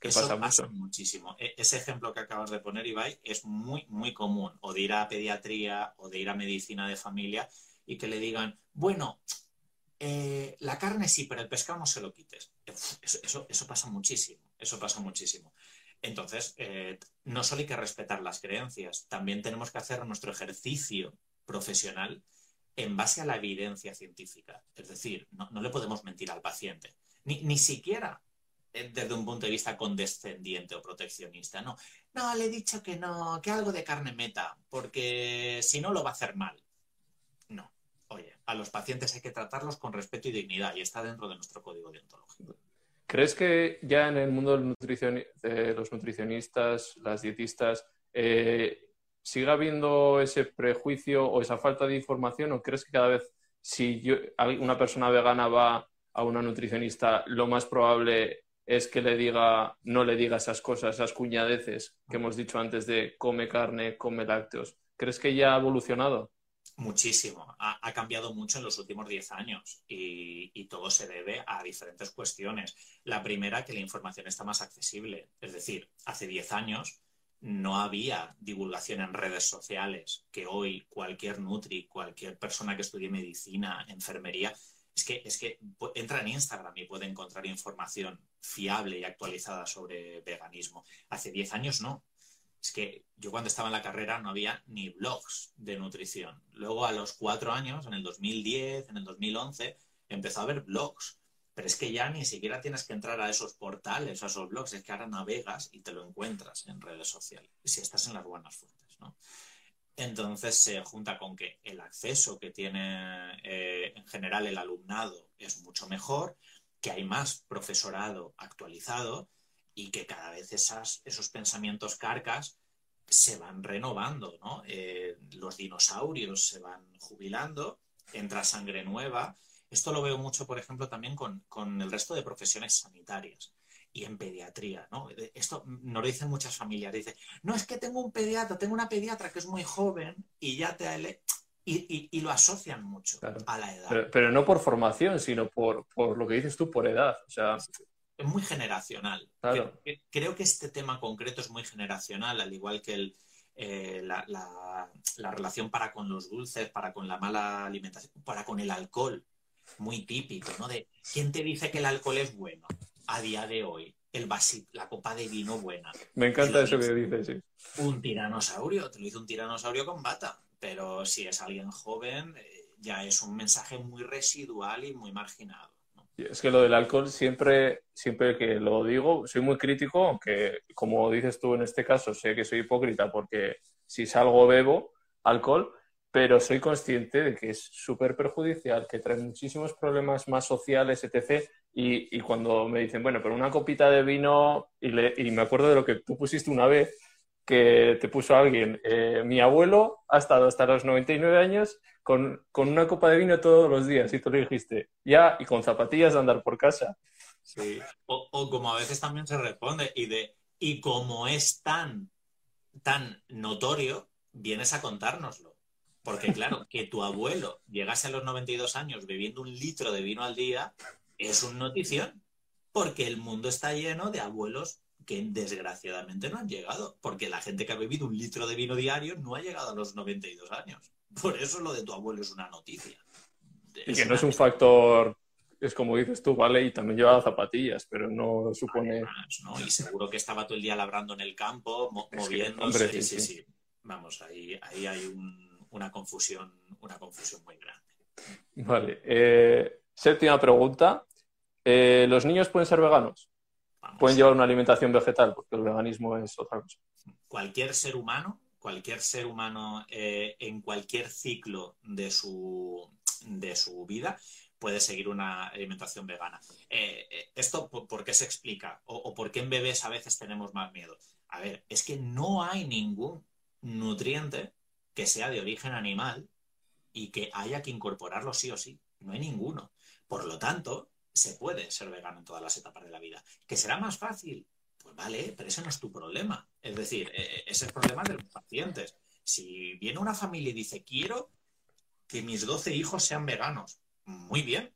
Que pasa, pasa muchísimo. E, ese ejemplo que acabas de poner, Ibai, es muy, muy común. O de ir a pediatría o de ir a medicina de familia y que le digan, bueno, eh, la carne sí, pero el pescado no se lo quites. Eso, eso, pasa muchísimo. Eso pasa muchísimo. Entonces, eh, no solo hay que respetar las creencias, también tenemos que hacer nuestro ejercicio profesional en base a la evidencia científica. Es decir, no, le podemos mentir al paciente, ni, ni, siquiera eh, desde un punto de vista condescendiente o proteccionista. No, no, le he dicho que no, que algo de carne meta, porque si no lo va a hacer mal. No. Oye, a los pacientes hay que tratarlos con respeto y dignidad y está dentro de nuestro código deontológico. ¿Crees que ya en el mundo de los nutricionistas, las dietistas, eh, siga habiendo ese prejuicio o esa falta de información o crees que cada vez si una persona vegana va a una nutricionista, lo más probable es que le diga, no le diga esas cosas, esas cuñadeces que hemos dicho antes de come carne, come lácteos. ¿Crees que ya ha evolucionado? Muchísimo. Ha, cambiado mucho en los últimos 10 años y, y, todo se debe a diferentes cuestiones. La primera, que la información está más accesible. Es decir, hace 10 años no había divulgación en redes sociales, que hoy cualquier Nutri, cualquier persona que estudie medicina, enfermería, es que, es que entra en Instagram y puede encontrar información fiable y actualizada sobre veganismo. Hace 10 años no. Es que yo cuando estaba en la carrera no había ni blogs de nutrición. Luego a los cuatro años, en el 2010, en el 2011, empezó a haber blogs pero es que ya ni siquiera tienes que entrar a esos portales, a esos blogs, es que ahora navegas y te lo encuentras en redes sociales, si estás en las buenas fuentes, ¿no? Entonces se junta con que el acceso que tiene eh, en general el alumnado es mucho mejor, que hay más profesorado actualizado y que cada vez esos pensamientos carcas se van renovando, ¿no? Eh, los dinosaurios se van jubilando, entra sangre nueva esto lo veo mucho, por ejemplo, también con, el resto de profesiones sanitarias y en pediatría, ¿no? Esto nos lo dicen muchas familias, dice, no es que tengo un pediatra, tengo una pediatra que es muy joven y ya te... Y, y, lo asocian mucho a la edad. Pero, no por formación, sino por, lo que dices tú, por edad. O sea... Es muy generacional. Creo, que este tema concreto es muy generacional, al igual que el, eh, la, la, relación para con los dulces, para con la mala alimentación, para con el alcohol muy típico, ¿no? De quién te dice que el alcohol es bueno a día de hoy. El la copa de vino buena. Me encanta eso que dices, sí. Un tiranosaurio, te lo dice un tiranosaurio con bata, pero si es alguien joven, eh, ya es un mensaje muy residual y muy marginado. Es que lo del alcohol siempre, siempre que lo digo, soy muy crítico, aunque como dices tú en este caso, sé que soy hipócrita porque si salgo bebo alcohol, pero soy consciente de que es súper perjudicial, que trae muchísimos problemas más sociales, etc. Y, y, cuando me dicen, bueno, pero una copita de vino, y, y, me acuerdo de lo que tú pusiste una vez, que te puso alguien, eh, mi abuelo ha estado hasta los 99 años con, con, una copa de vino todos los días, y tú le dijiste, ya, y con zapatillas de andar por casa. Sí, o, o como a veces también se responde, y de, y como es tan, tan notorio, vienes a contárnoslo. Porque claro, que tu abuelo llegase a los 92 años bebiendo un litro de vino al día es un notición, porque el mundo está lleno de abuelos que desgraciadamente no han llegado, porque la gente que ha bebido un litro de vino diario no ha llegado a los 92 años. Por eso lo de tu abuelo es una noticia. y que no es un factor, es como dices tú, vale, y también lleva zapatillas, pero no supone... Y seguro que estaba todo el día labrando en el campo, moviéndose. sí, sí, Vamos, ahí, ahí hay un una confusión, una confusión muy grande. Vale. Eh, séptima pregunta. Eh, ¿Los niños pueden ser veganos? ¿Pueden llevar una alimentación vegetal? Porque el veganismo es otra cosa. Cualquier ser humano, cualquier ser humano eh, en cualquier ciclo de su, de su vida puede seguir una alimentación vegana. ¿Esto por, qué se explica? O, ¿O por qué en bebés a veces tenemos más miedo? A ver, es que no hay ningún nutriente que sea de origen animal y que haya que incorporarlo sí o sí. No hay ninguno. Por lo tanto, se puede ser vegano en todas las etapas de la vida. ¿Que será más fácil? Pues vale, pero ese no es tu problema. Es decir, e, e, ese es el problema de los pacientes. Si viene una familia y dice, quiero que mis 12 hijos sean veganos. Muy bien.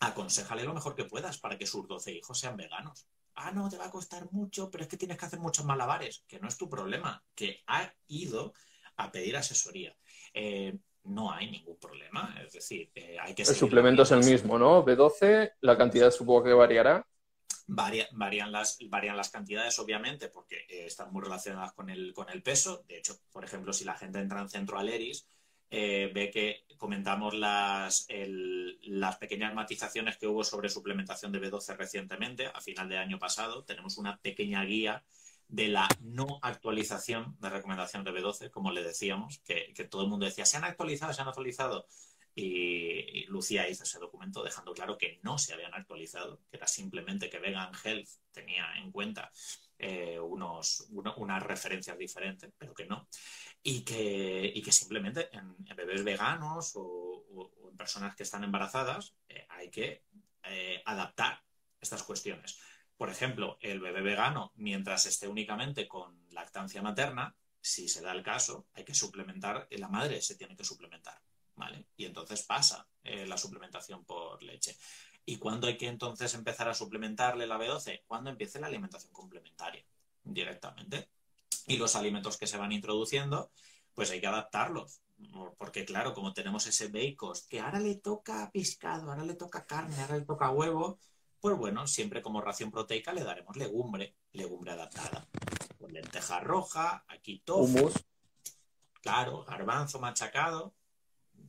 Aconsejale lo mejor que puedas para que sus 12 hijos sean veganos. Ah, no, te va a costar mucho, pero es que tienes que hacer muchos malabares. Que no es tu problema, que ha ido a pedir asesoría. Eh, no hay ningún problema. Es decir, eh, hay que... El suplemento es el mismo, ¿no? B12, la cantidad supongo que variará. varían, las, varían las cantidades, obviamente, porque eh, están muy relacionadas con el, con el peso. De hecho, por ejemplo, si la gente entra en Centro Aleris, eh, ve que comentamos las, las pequeñas matizaciones que hubo sobre suplementación de B12 recientemente, a final de año pasado. Tenemos una pequeña guía de la no actualización de recomendación de B12, como le decíamos, que, todo el mundo decía, se han actualizado, se han actualizado. Y, Lucía hizo ese documento dejando claro que no se habían actualizado, que era simplemente que Vegan Health tenía en cuenta eh, unos, unas referencias diferentes, pero que no. Y que, y que simplemente en, bebés veganos o, en personas que están embarazadas eh, hay que eh, adaptar estas cuestiones. Por ejemplo, el bebé vegano, mientras esté únicamente con lactancia materna, si se da el caso, hay que suplementar, la madre se tiene que suplementar, ¿vale? Y entonces pasa eh, la suplementación por leche. ¿Y cuándo hay que entonces empezar a suplementarle la B12? Cuando empiece la alimentación complementaria, directamente. Y los alimentos que se van introduciendo, pues hay que adaptarlos. Porque claro, como tenemos ese bacon que ahora le toca pescado, ahora le toca carne, ahora le toca huevo, pues bueno, siempre como ración proteica le daremos legumbre, legumbre adaptada. Con lenteja roja, aquí tofu. Claro, garbanzo machacado.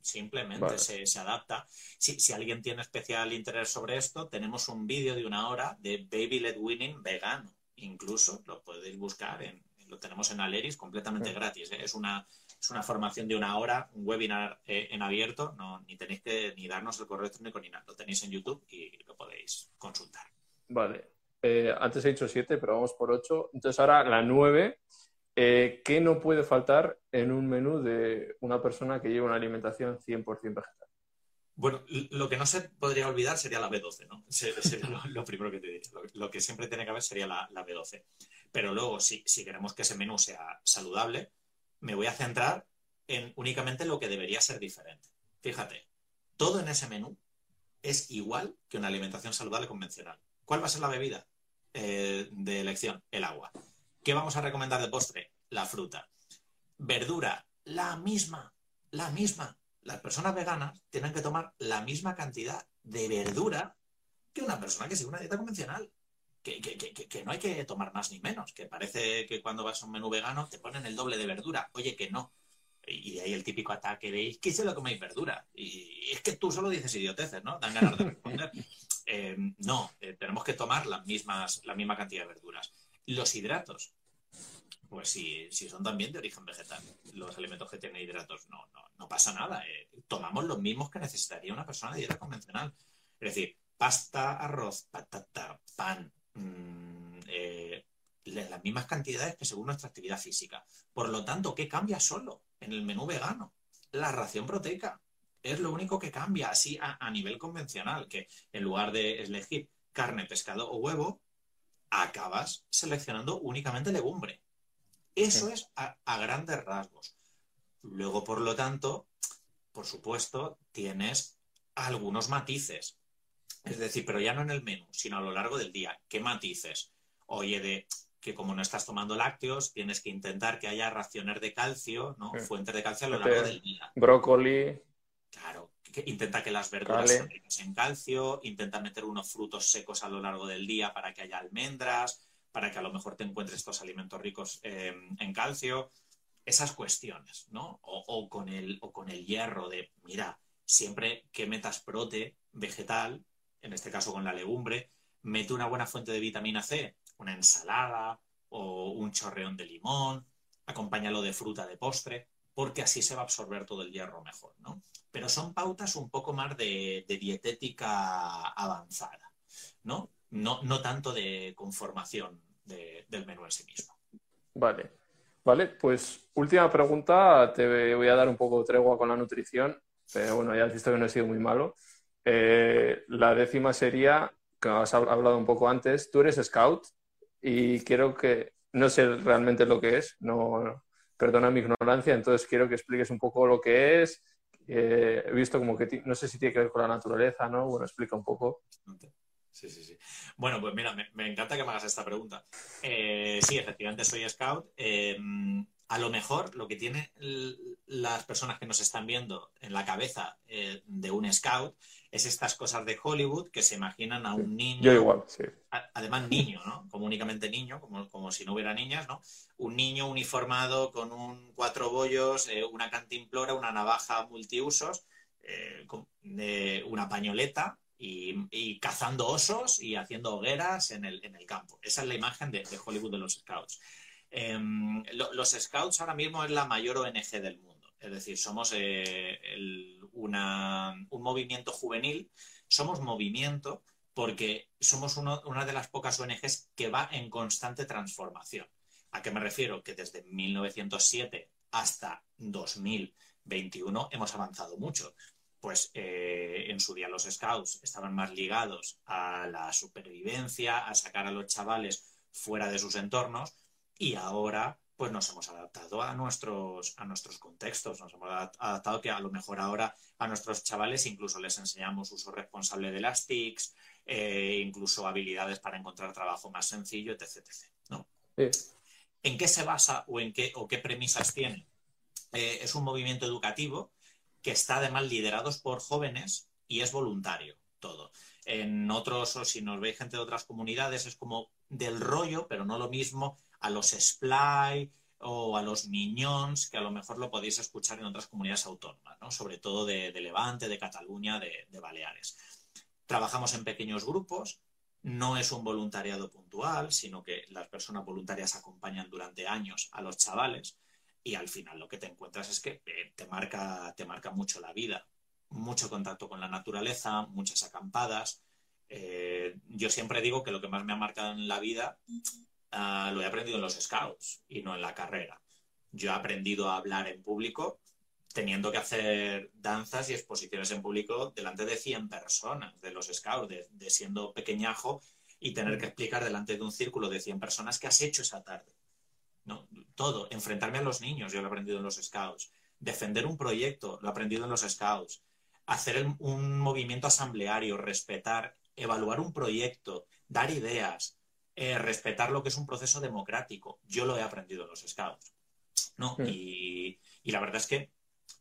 Simplemente se, adapta. Si, alguien tiene especial interés sobre esto, tenemos un vídeo de una hora de Baby Led Winning vegano. Incluso lo podéis buscar, en, lo tenemos en Aleris completamente gratis. ¿eh? Es una es una formación de una hora, un webinar eh, en abierto, no, ni tenéis que ni darnos el correo electrónico ni nada, lo tenéis en YouTube y lo podéis consultar. Vale, eh, antes he dicho siete, pero vamos por ocho. Entonces ahora la nueve, eh, ¿qué no puede faltar en un menú de una persona que lleva una alimentación 100% vegetal? Bueno, lo que no se podría olvidar sería la B12, ¿no? Sería lo, primero que te diría. Lo, que siempre tiene que haber sería la, la B12. Pero luego, si, queremos que ese menú sea saludable, me voy a centrar en únicamente lo que debería ser diferente. Fíjate, todo en ese menú es igual que una alimentación saludable convencional. ¿Cuál va a ser la bebida eh, de elección? El agua. ¿Qué vamos a recomendar de postre? La fruta. Verdura, la misma, la misma. Las personas veganas tienen que tomar la misma cantidad de verdura que una persona que sigue una dieta convencional que, no hay que tomar más ni menos, que parece que cuando vas a un menú vegano te ponen el doble de verdura. Oye, que no. Y de ahí el típico ataque de ¿qué se lo coméis verdura? Y es que tú solo dices idioteces, ¿no? Dan ganas de responder. Eh, no, eh, tenemos que tomar las mismas, la misma cantidad de verduras. Los hidratos, pues si, si, son también de origen vegetal, los alimentos que tienen hidratos, no, no, no pasa nada. Eh, tomamos los mismos que necesitaría una persona de dieta convencional. Es decir, pasta, arroz, patata, pan, Mm, eh, las mismas cantidades que según nuestra actividad física. Por lo tanto, ¿qué cambia solo en el menú vegano? La ración proteica. Es lo único que cambia así a, nivel convencional, que en lugar de elegir carne, pescado o huevo, acabas seleccionando únicamente legumbre. Eso es a, a, grandes rasgos. Luego, por lo tanto, por supuesto, tienes algunos matices. Es decir, pero ya no en el menú, sino a lo largo del día. ¿Qué matices? Oye, de que como no estás tomando lácteos, tienes que intentar que haya raciones de calcio, ¿no? Fuentes de calcio a lo largo del día. Brócoli. Claro, intenta que las verduras sean ricas en calcio, intenta meter unos frutos secos a lo largo del día para que haya almendras, para que a lo mejor te encuentres estos alimentos ricos en calcio. Esas cuestiones, ¿no? O, con el, o con el hierro de, mira, siempre que metas prote vegetal, en este caso con la legumbre, mete una buena fuente de vitamina C, una ensalada o un chorreón de limón, acompáñalo de fruta de postre, porque así se va a absorber todo el hierro mejor, ¿no? Pero son pautas un poco más de, dietética avanzada, ¿no? ¿no? No tanto de conformación del menú en sí mismo. Vale. Vale, pues última pregunta, te voy a dar un poco tregua con la nutrición, pero bueno, ya has visto que no he sido muy malo. Eh, la décima sería, que has hablado un poco antes, tú eres scout y quiero que, no sé realmente lo que es, no, perdona mi ignorancia, entonces quiero que expliques un poco lo que es, Eh, he visto como que no sé si tiene que ver con la naturaleza, ¿no? Bueno, explica un poco. Sí, sí, sí. Bueno, pues mira, me, encanta que me hagas esta pregunta. Eh, sí, efectivamente soy scout. Eh, a lo mejor lo que tienen las personas que nos están viendo en la cabeza eh, de un scout es estas cosas de Hollywood que se imaginan a un niño. Yo igual, sí. además, niño, ¿no? Como únicamente niño, como, como, si no hubiera niñas, ¿no? Un niño uniformado con un cuatro bollos, una cantimplora, una navaja multiusos, una pañoleta y, cazando osos y haciendo hogueras en el, en el campo. Esa es la imagen de, Hollywood de los Scouts. Em, los Scouts ahora mismo es la mayor ONG del mundo. Es decir, somos eh, un movimiento juvenil. Somos movimiento porque somos una de las pocas ONGs que va en constante transformación. ¿A qué me refiero? Que desde 1907 hasta 2021 hemos avanzado mucho pues eh, en su día los scouts estaban más ligados a la supervivencia, a sacar a los chavales fuera de sus entornos y ahora pues nos hemos adaptado a nuestros, a nuestros contextos, nos hemos adaptado que a lo mejor ahora a nuestros chavales incluso les enseñamos uso responsable de las TICs, eh, incluso habilidades para encontrar trabajo más sencillo, etc. ¿no? ¿En qué se basa o en qué, o qué premisas tiene? Eh, es un movimiento educativo que está además liderados por jóvenes y es voluntario todo. En otros, o si nos veis gente de otras comunidades, es como del rollo, pero no lo mismo, a los Splay o a los Miñons, que a lo mejor lo podéis escuchar en otras comunidades autónomas, ¿no? sobre todo de, Levante, de Cataluña, de, de Baleares. Trabajamos en pequeños grupos, no es un voluntariado puntual, sino que las personas voluntarias acompañan durante años a los chavales y al final lo que te encuentras es que eh, te, marca, te marca mucho la vida. Mucho contacto con la naturaleza, muchas acampadas. Eh, yo siempre digo que lo que más me ha marcado en la vida ah, lo he aprendido en los scouts y no en la carrera. Yo he aprendido a hablar en público teniendo que hacer danzas y exposiciones en público delante de 100 personas de los scouts, de, siendo pequeñajo y tener que explicar delante de un círculo de 100 personas qué has hecho esa tarde ¿no? Todo, enfrentarme a los niños, yo lo he aprendido en los scouts, defender un proyecto, lo he aprendido en los scouts, hacer un movimiento asambleario, respetar, evaluar un proyecto, dar ideas, eh, respetar lo que es un proceso democrático, yo lo he aprendido en los scouts. ¿no? Y, la verdad es que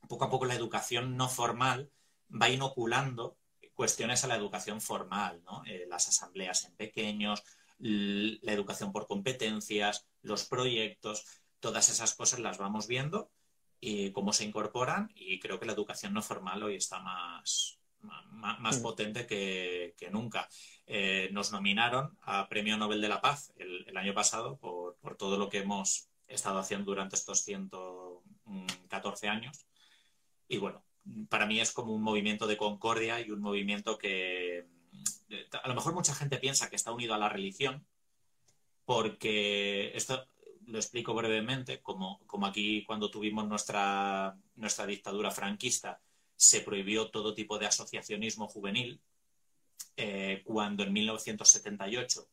poco a poco la educación no formal va inoculando cuestiones a la educación formal, ¿no? Eh, las asambleas en pequeños, la educación por competencias, los proyectos, todas esas cosas las vamos viendo y cómo se incorporan y creo que la educación no formal hoy está más, más, mm. potente que, nunca. Eh, nos nominaron a Premio Nobel de la Paz el, año pasado por, todo lo que hemos estado haciendo durante estos 114 años. Y bueno, para mí es como un movimiento de concordia y un movimiento que, a lo mejor mucha gente piensa que está unido a la religión, porque esto lo explico brevemente, como, como aquí cuando tuvimos nuestra, nuestra dictadura franquista se prohibió todo tipo de asociacionismo juvenil, eh, cuando en 1978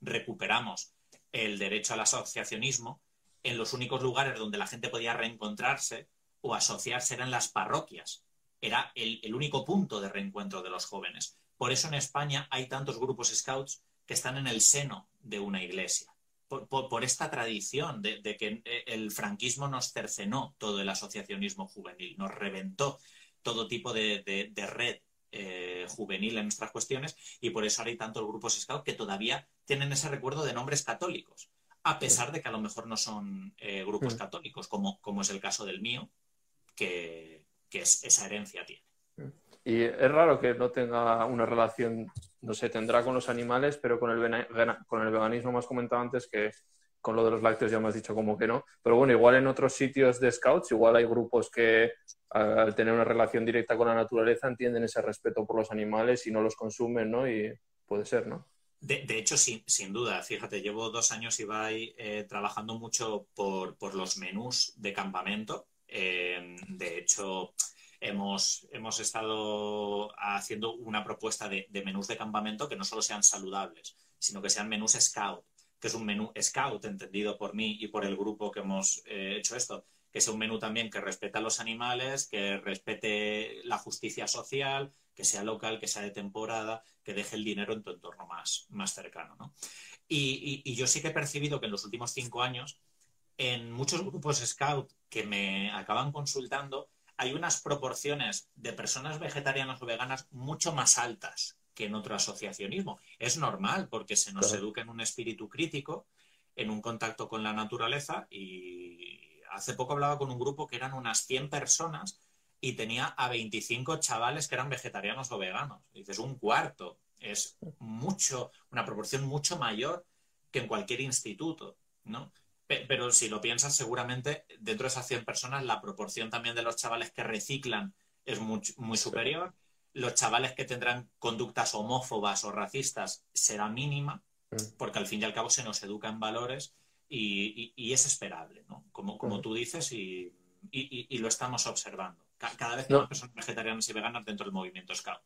recuperamos el derecho al asociacionismo, en los únicos lugares donde la gente podía reencontrarse o asociarse eran las parroquias. Era el único punto de reencuentro de los jóvenes. Por eso en España hay tantos grupos scouts que están en el seno de una iglesia. Por, esta tradición de, que el franquismo nos cercenó todo el asociacionismo juvenil, nos reventó todo tipo de, red eh, juvenil en nuestras cuestiones y por eso ahora hay tantos grupos scouts que todavía tienen ese recuerdo de nombres católicos, a pesar de que a lo mejor no son eh, grupos católicos, como, como es el caso del mío, que, que esa herencia tiene. Y es raro que no tenga una relación, no sé, tendrá con los animales, pero con el, con el veganismo más comentado antes que con lo de los lácteos ya me has dicho como que no. Pero bueno, igual en otros sitios de scouts, igual hay grupos que al tener una relación directa con la naturaleza entienden ese respeto por los animales y no los consumen, ¿no? Y puede ser, ¿no? De, hecho, sin, sin, duda, fíjate, llevo dos años, Ibai, eh, trabajando mucho por, por, los menús de campamento. Eh, de hecho, hemos, hemos estado haciendo una propuesta de, menús de campamento que no solo sean saludables, sino que sean menús scout, que es un menú scout entendido por mí y por el grupo que hemos eh, hecho esto, que sea un menú también que respete a los animales, que respete la justicia social, que sea local, que sea de temporada, que deje el dinero en tu entorno más, más cercano. ¿no? Y, yo sí que he percibido que en los últimos cinco años, en muchos grupos scout que me acaban consultando, hay unas proporciones de personas vegetarianas o veganas mucho más altas que en otro asociacionismo. Es normal porque se nos educa en un espíritu crítico, en un contacto con la naturaleza y hace poco hablaba con un grupo que eran unas 100 personas y tenía a 25 chavales que eran vegetarianos o veganos. dices, un cuarto. Es mucho, una proporción mucho mayor que en cualquier instituto, ¿no? Pero si lo piensas, seguramente dentro de esas 100 personas la proporción también de los chavales que reciclan es muy, muy superior. Los chavales que tendrán conductas homófobas o racistas será mínima, mm. porque al fin y al cabo se nos educa en valores y, es esperable, ¿no? Como, como tú dices y, lo estamos observando. Cada vez hay más personas vegetarianas y veganas dentro del movimiento Scout.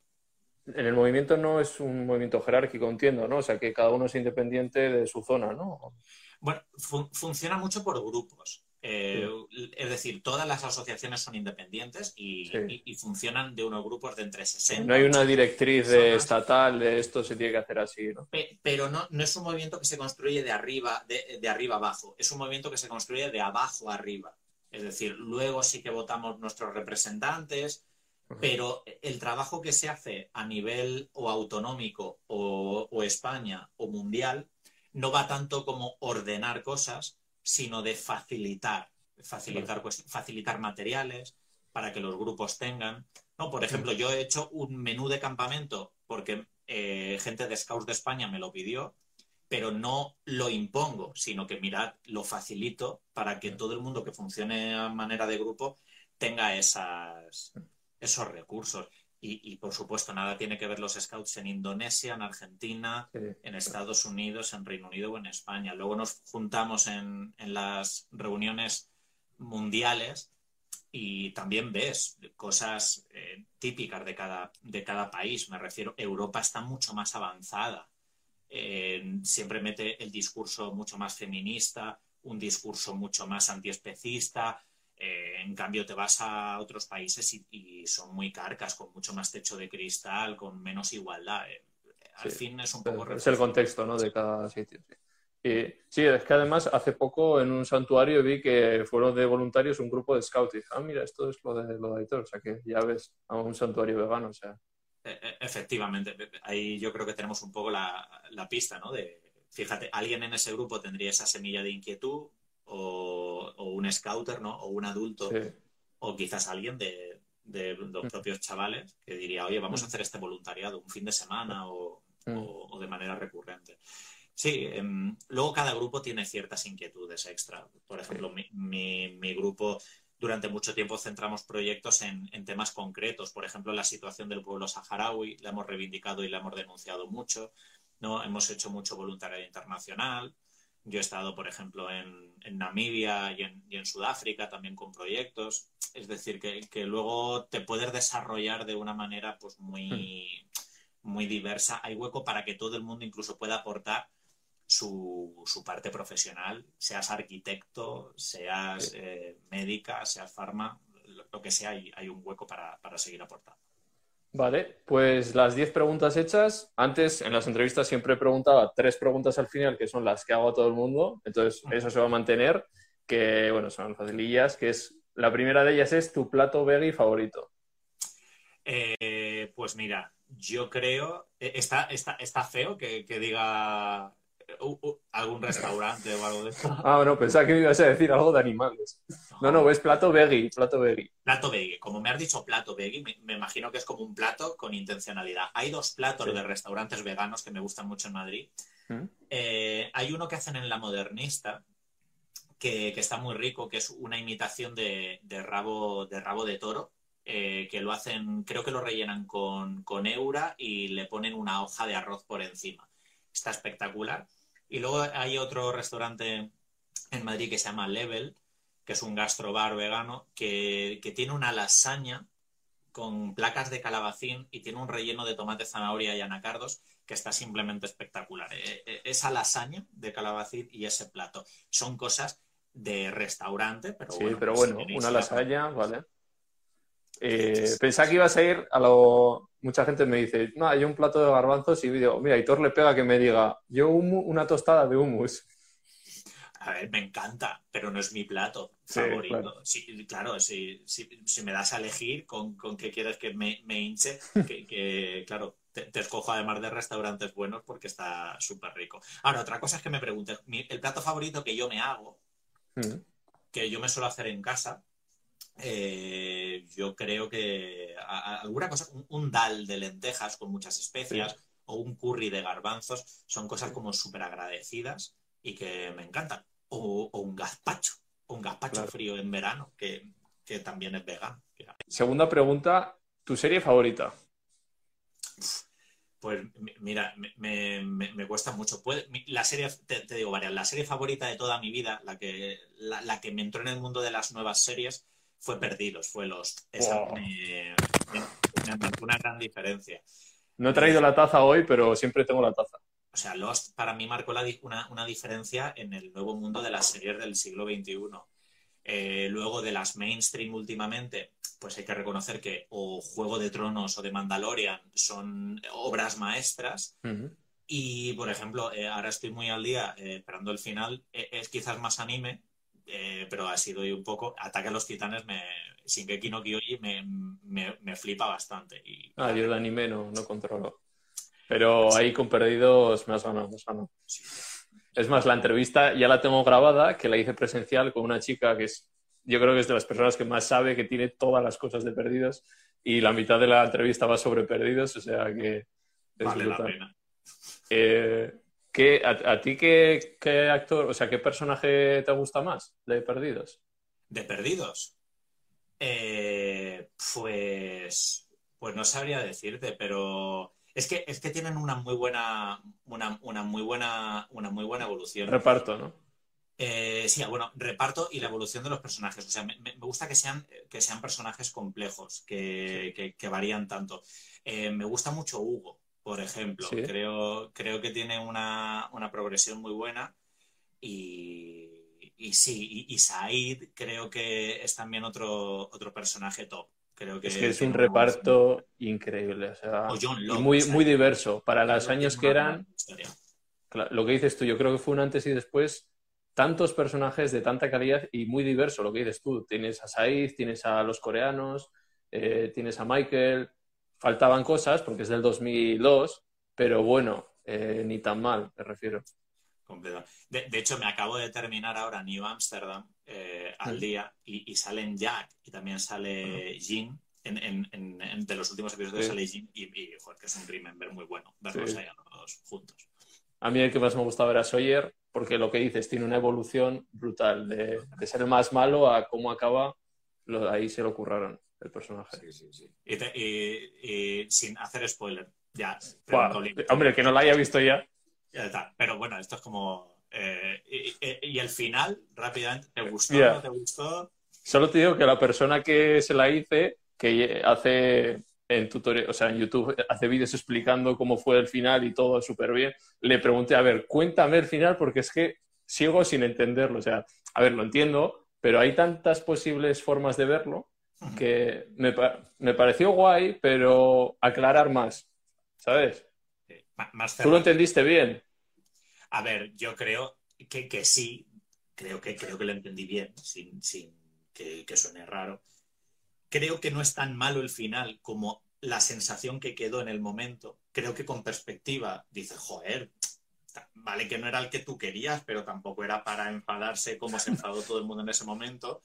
En el movimiento no es un movimiento jerárquico, entiendo, ¿no? O sea, que cada uno es independiente de su zona, ¿no? Bueno, funciona mucho por grupos. Eh, es decir, todas las asociaciones son independientes y, funcionan de unos grupos de entre 60. No hay una directriz de estatal de esto se tiene que hacer así, ¿no? Pero no, no es un movimiento que se construye de arriba, de, de arriba abajo, es un movimiento que se construye de abajo arriba. Es decir, luego sí que votamos nuestros representantes, pero el trabajo que se hace a nivel o autonómico o, España o mundial no va tanto como ordenar cosas, sino de facilitar, facilitar, pues, facilitar materiales para que los grupos tengan. ¿no? Por ejemplo, yo he hecho un menú de campamento porque eh, gente de Scouts de España me lo pidió pero no lo impongo, sino que mirad, lo facilito para que todo el mundo que funcione a manera de grupo tenga esas, esos recursos. Y, por supuesto, nada tiene que ver los scouts en Indonesia, en Argentina, en Estados Unidos, en Reino Unido o en España. Luego nos juntamos en, las reuniones mundiales y también ves cosas eh, típicas de cada, de cada país. Me refiero, Europa está mucho más avanzada siempre mete el discurso mucho más feminista, un discurso mucho más antiespecista. Eh, en cambio, te vas a otros países y, son muy carcas, con mucho más techo de cristal, con menos igualdad. Eh, al fin es un poco... Es el contexto ¿no? de cada sitio. Sí. sí, es que además hace poco en un santuario vi que fueron de voluntarios un grupo de scouts y dije, ah, mira, esto es lo de lo de Aitor, o sea que ya ves a un santuario vegano, o sea, e, e, efectivamente, ahí yo creo que tenemos un poco la, pista, ¿no? De, fíjate, alguien en ese grupo tendría esa semilla de inquietud o, un scouter, ¿no? O un adulto, o quizás alguien de, los mm. propios chavales que diría, oye, vamos a mm. hacer este voluntariado un fin de semana o, mm. de manera recurrente. Sí, em, luego cada grupo tiene ciertas inquietudes extra. Por ejemplo, mi grupo durante mucho tiempo centramos proyectos en, temas concretos. Por ejemplo, la situación del pueblo saharaui la hemos reivindicado y la hemos denunciado mucho. ¿no? Hemos hecho mucho voluntariado internacional. Yo he estado, por ejemplo, en, Namibia y en, Sudáfrica también con proyectos. Es decir, que, luego te puedes desarrollar de una manera pues, muy, hmm. muy diversa. Hay hueco para que todo el mundo incluso pueda aportar su, su parte profesional, seas arquitecto, seas eh, médica, seas farma, lo, que sea, hay, hay un hueco para, para seguir aportando. Vale, pues las 10 preguntas hechas. Antes, en las entrevistas siempre preguntaba tres preguntas al final, que son las que hago a todo el mundo. Entonces, eso se va a mantener, que, bueno, son facilillas, que es, la primera de ellas es tu plato veggie favorito. Eh, pues mira, yo creo, eh, está, está, está feo que, que diga algún restaurante o algo de eso. Ah, bueno, pensaba que me ibas a decir algo de animales. No, no, es plato veggie, plato veggie. Plato veggie. Como me has dicho plato veggie, me, imagino que es como un plato con intencionalidad. Hay dos platos de restaurantes veganos que me gustan mucho en Madrid. ¿Mm? Eh, hay uno que hacen en La Modernista, que, está muy rico, que es una imitación de, rabo, de rabo de toro. Eh, que lo hacen, creo que lo rellenan con, con eura y le ponen una hoja de arroz por encima. Está espectacular. Y luego hay otro restaurante en Madrid que se llama Level, que es un gastrobar vegano, que, tiene una lasaña con placas de calabacín y tiene un relleno de tomate, zanahoria y anacardos que está simplemente espectacular. Eh, eh, esa lasaña de calabacín y ese plato son cosas de restaurante, pero Sí, bueno. pero pues, bueno, si una lasaña, vale. Eh, pensaba que ibas a ir a lo... Mucha gente me dice, no, hay un plato de garbanzos y digo, mira, Hitor le pega que me diga, yo humu- una tostada de hummus. A ver, me encanta, pero no es mi plato Sí, favorito. claro. Sí, claro, si, me das a elegir con, con qué quieres que me, me hinche, que, que, claro, te, te escojo además de restaurantes buenos porque está súper rico. Ahora, otra cosa es que me preguntes, mi- el plato favorito que yo me hago, Mm. que yo me suelo hacer en casa, eh, yo creo que a- a- alguna cosa, un, un dal de lentejas con muchas especias o un curry de garbanzos son cosas como súper agradecidas y que me encantan. O, o un gazpacho, un gazpacho Claro. frío en verano, que, que también es vegano. Segunda pregunta, ¿tu serie favorita? Pues mi- mira, me, me- cuesta mucho. Puede- la serie, te, te digo varias, la serie favorita de toda mi vida, la que, la, la que me entró en el mundo de las nuevas series, fue Perdidos, fue Lost. Esa Wow. me, me- me una gran diferencia. No he traído la taza hoy, pero siempre tengo la taza. O sea, Lost para mí marcó la una, una diferencia en el nuevo mundo de las series del siglo XXI. Eh, luego de las mainstream últimamente, pues hay que reconocer que o Juego de Tronos o de Mandalorian son obras maestras. Ujú. Y, por ejemplo, eh, ahora estoy muy al día eh, esperando el final. Eh, es quizás más anime, eh, pero ha sido ahí un poco. Ataque a los titanes, me, Shingeki no Kyoji me, me, me flipa bastante. Y, Ah, yo de anime no, no controlo. Pero ahí con perdidos me has ganado, me has ganado. Sí. Es más, la entrevista ya la tengo grabada, que la hice presencial con una chica que es, yo creo que es de las personas que más sabe, que tiene todas las cosas de perdidos, y la mitad de la entrevista va sobre perdidos, o sea que es Vale la brutal. pena. Eh, ¿qué- a, a ti qué, qué actor, o sea, qué personaje te gusta más de perdidos? ¿De perdidos? Eh, pues, pues no sabría decirte, pero es que, es que tienen una muy buena, una, una muy buena, una muy buena evolución. Reparto, ¿no? Eh, sí, bueno, reparto y la evolución de los personajes. O sea, me, me gusta que sean, que sean personajes complejos, que, que- que varían tanto. Eh, me gusta mucho Hugo, por ejemplo. Sí. Creo, creo que tiene una, una progresión muy buena. Y, y sí, y, y Said creo que es también otro, otro personaje top. Creo que Es que es un reparto increíble, o sea, O John y Locke, muy, muy diverso. Para los años que eran, Lo que dices tú, yo creo que fue un antes y después, tantos personajes de tanta calidad y muy diverso, lo que dices tú. Tienes a Said, tienes a los coreanos, eh, tienes a Michael. Faltaban cosas porque es del 2002, pero bueno, eh, ni tan mal, me refiero. De, de hecho, me acabo de terminar ahora New Amsterdam eh, al día y, y salen Jack y también sale Jin. En, en- en- en- de los últimos episodios Sí. sale Jin y, y, joder, que es un remember muy bueno verlos Sí. ahí a los dos juntos. A mí el que más me gustaba era Sawyer, porque lo que dices, tiene una evolución brutal, de, de ser el más malo a cómo acaba, lo- ahí se lo curraron el personaje. Y, te- y- y sin hacer spoiler, ya. Buah, hombre, que no la haya visto ya. Ya está. Pero bueno, esto es como. eh, y, y- el final, rápidamente, ¿te gustó? Ya. ¿No te gustó? Solo te digo que la persona que se la hice, que hace en tutorial, o sea, en YouTube, hace vídeos explicando cómo fue el final y todo súper bien, le pregunté, a ver, cuéntame el final porque es que sigo sin entenderlo. O sea, a ver, lo entiendo, pero hay tantas posibles formas de verlo que me, me pareció guay, pero aclarar más, ¿sabes? Sí, Más ¿Tú lo entendiste bien? A ver, yo creo que, que sí, creo que, creo que lo entendí bien, sin, sin que, que suene raro. Creo que no es tan malo el final como la sensación que quedó en el momento. Creo que con perspectiva dices, joder, vale que no era el que tú querías, pero tampoco era para enfadarse como se enfadó todo el mundo en ese momento.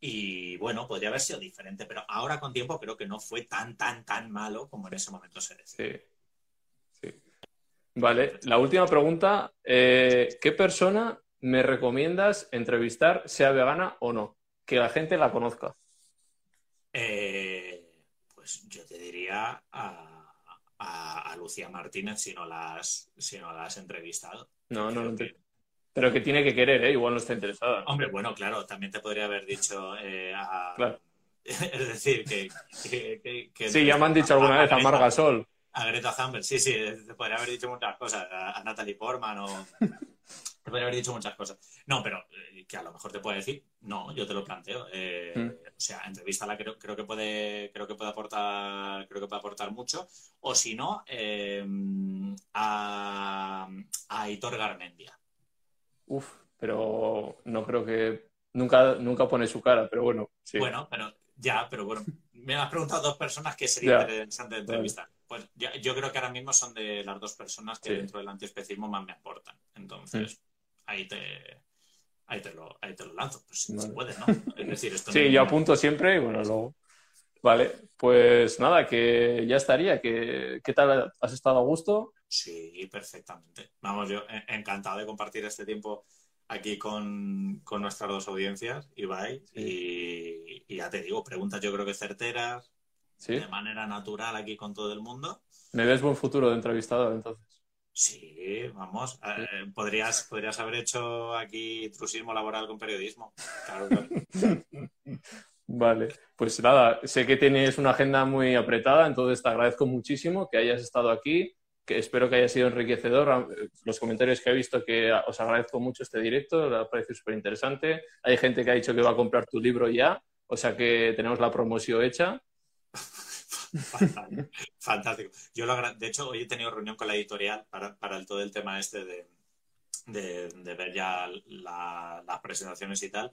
Y bueno, podría haber sido diferente, pero ahora con tiempo creo que no fue tan, tan, tan malo como en ese momento se decía. Sí. Sí. Vale, la última pregunta. eh, ¿Qué persona me recomiendas entrevistar, sea vegana o no? Que la gente la conozca. Eh, pues yo te diría a, a- a Lucía Martínez si no la has, si no la has entrevistado. No, no, no. te- Pero que tiene que querer, ¿eh? Igual no está interesada. Hombre, bueno, claro, también te podría haber dicho eh, a... Claro. Es decir, que... que- que- que- Sí, ya me han dicho alguna vez a Greta- Mar Gasol. A Greta Thunberg, sí, sí, te podría haber dicho muchas cosas. A, Natalie Portman o... Te podría haber dicho muchas cosas. No, pero eh, que a lo mejor te puede decir, no, yo te lo planteo. Eh, Mm. O sea, entrevístala creo, creo que puede, creo que puede aportar, creo que puede aportar mucho. O si no, a, a Aitor Garmendia. Uf, pero no creo que nunca, nunca pone su cara, pero bueno, sí. Bueno, pero ya, pero bueno, me has preguntado dos personas que sería Ya. interesante de entrevistar. Pues ya- yo creo que ahora mismo son de las dos personas que Sí. dentro del antiespecismo más me aportan. Entonces, ahí te ahí te lo, ahí te lo lanzo. Pues si Vale. puede, ¿no? Es decir, esto Sí, no- yo apunto siempre y bueno, luego. Vale, pues nada, que ya estaría. Que, ¿Qué tal? ¿Has estado a gusto? Sí, perfectamente. Vamos, yo eh, encantado de compartir este tiempo aquí con, con nuestras dos audiencias, Ibai, y, y ya te digo, preguntas yo creo que certeras, Sí. de manera natural aquí con todo el mundo. ¿Me ves buen futuro de entrevistador entonces? Sí, vamos. eh, podrías, podrías haber hecho aquí trusismo laboral con periodismo. Claro, claro. Vale, pues nada, sé que tienes una agenda muy apretada, entonces te agradezco muchísimo que hayas estado aquí, que espero que haya sido enriquecedor. Los comentarios que he visto que os agradezco mucho este directo, me ha parecido súper interesante. Hay gente que ha dicho que va a comprar tu libro ya, o sea que tenemos la promoción hecha. Fantástico. Yo lo de hecho, hoy he tenido reunión con la editorial para, para el, todo el tema este de, de, ver ya la- las presentaciones y tal.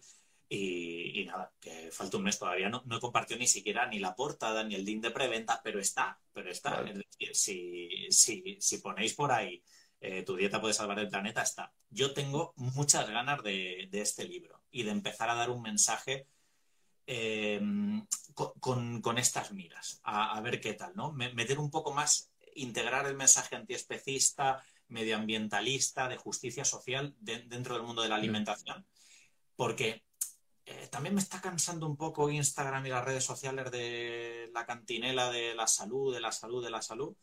Y, y nada, que falta un mes todavía. No, no he compartido ni siquiera ni la portada ni el link de preventa, pero está, pero está. Vale. Es decir, si, si, si ponéis por ahí eh, Tu dieta puede salvar el planeta, está. Yo tengo muchas ganas de, de este libro y de empezar a dar un mensaje eh, con, con- con estas miras, a, a ver qué tal, ¿no? Me- meter un poco más, integrar el mensaje antiespecista, medioambientalista, de justicia social de- dentro del mundo de la alimentación, porque eh, también me está cansando un poco Instagram y las redes sociales de la cantinela de la salud, de la salud, de la salud.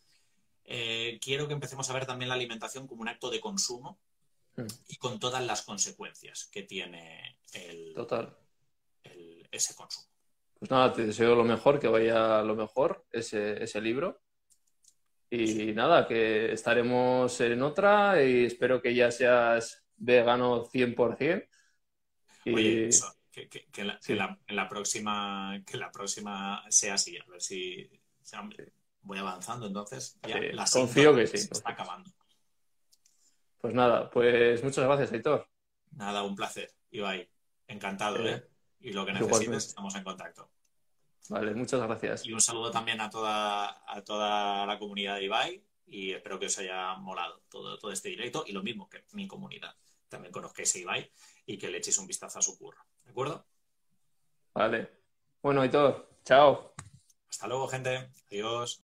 Eh, quiero que empecemos a ver también la alimentación como un acto de consumo Mm. y con todas las consecuencias que tiene el, Total. el- ese consumo. Pues nada, te deseo lo mejor, que vaya lo mejor ese, ese libro. Y nada, que estaremos en otra y espero que ya seas vegano 100%. Y Oye, eso, que, que- que la, Sí. la- próxima, que la próxima sea así, a ver si, voy avanzando, entonces ya Sí, la confío que sí, se está acabando. pues nada, pues muchas gracias, Aitor. Nada, un placer, Ibai. Encantado, Eh, ¿eh? Y lo que igualmente. necesites, estamos en contacto. Vale, muchas gracias. Y un saludo también a toda, a toda la comunidad de Ibai y espero que os haya molado todo, todo este directo y lo mismo que mi comunidad. También conozcáis a Ibai y que le echéis un vistazo a su curro. ¿De acuerdo? Vale. Bueno, Aitor, chao. Hasta luego, gente. Adiós.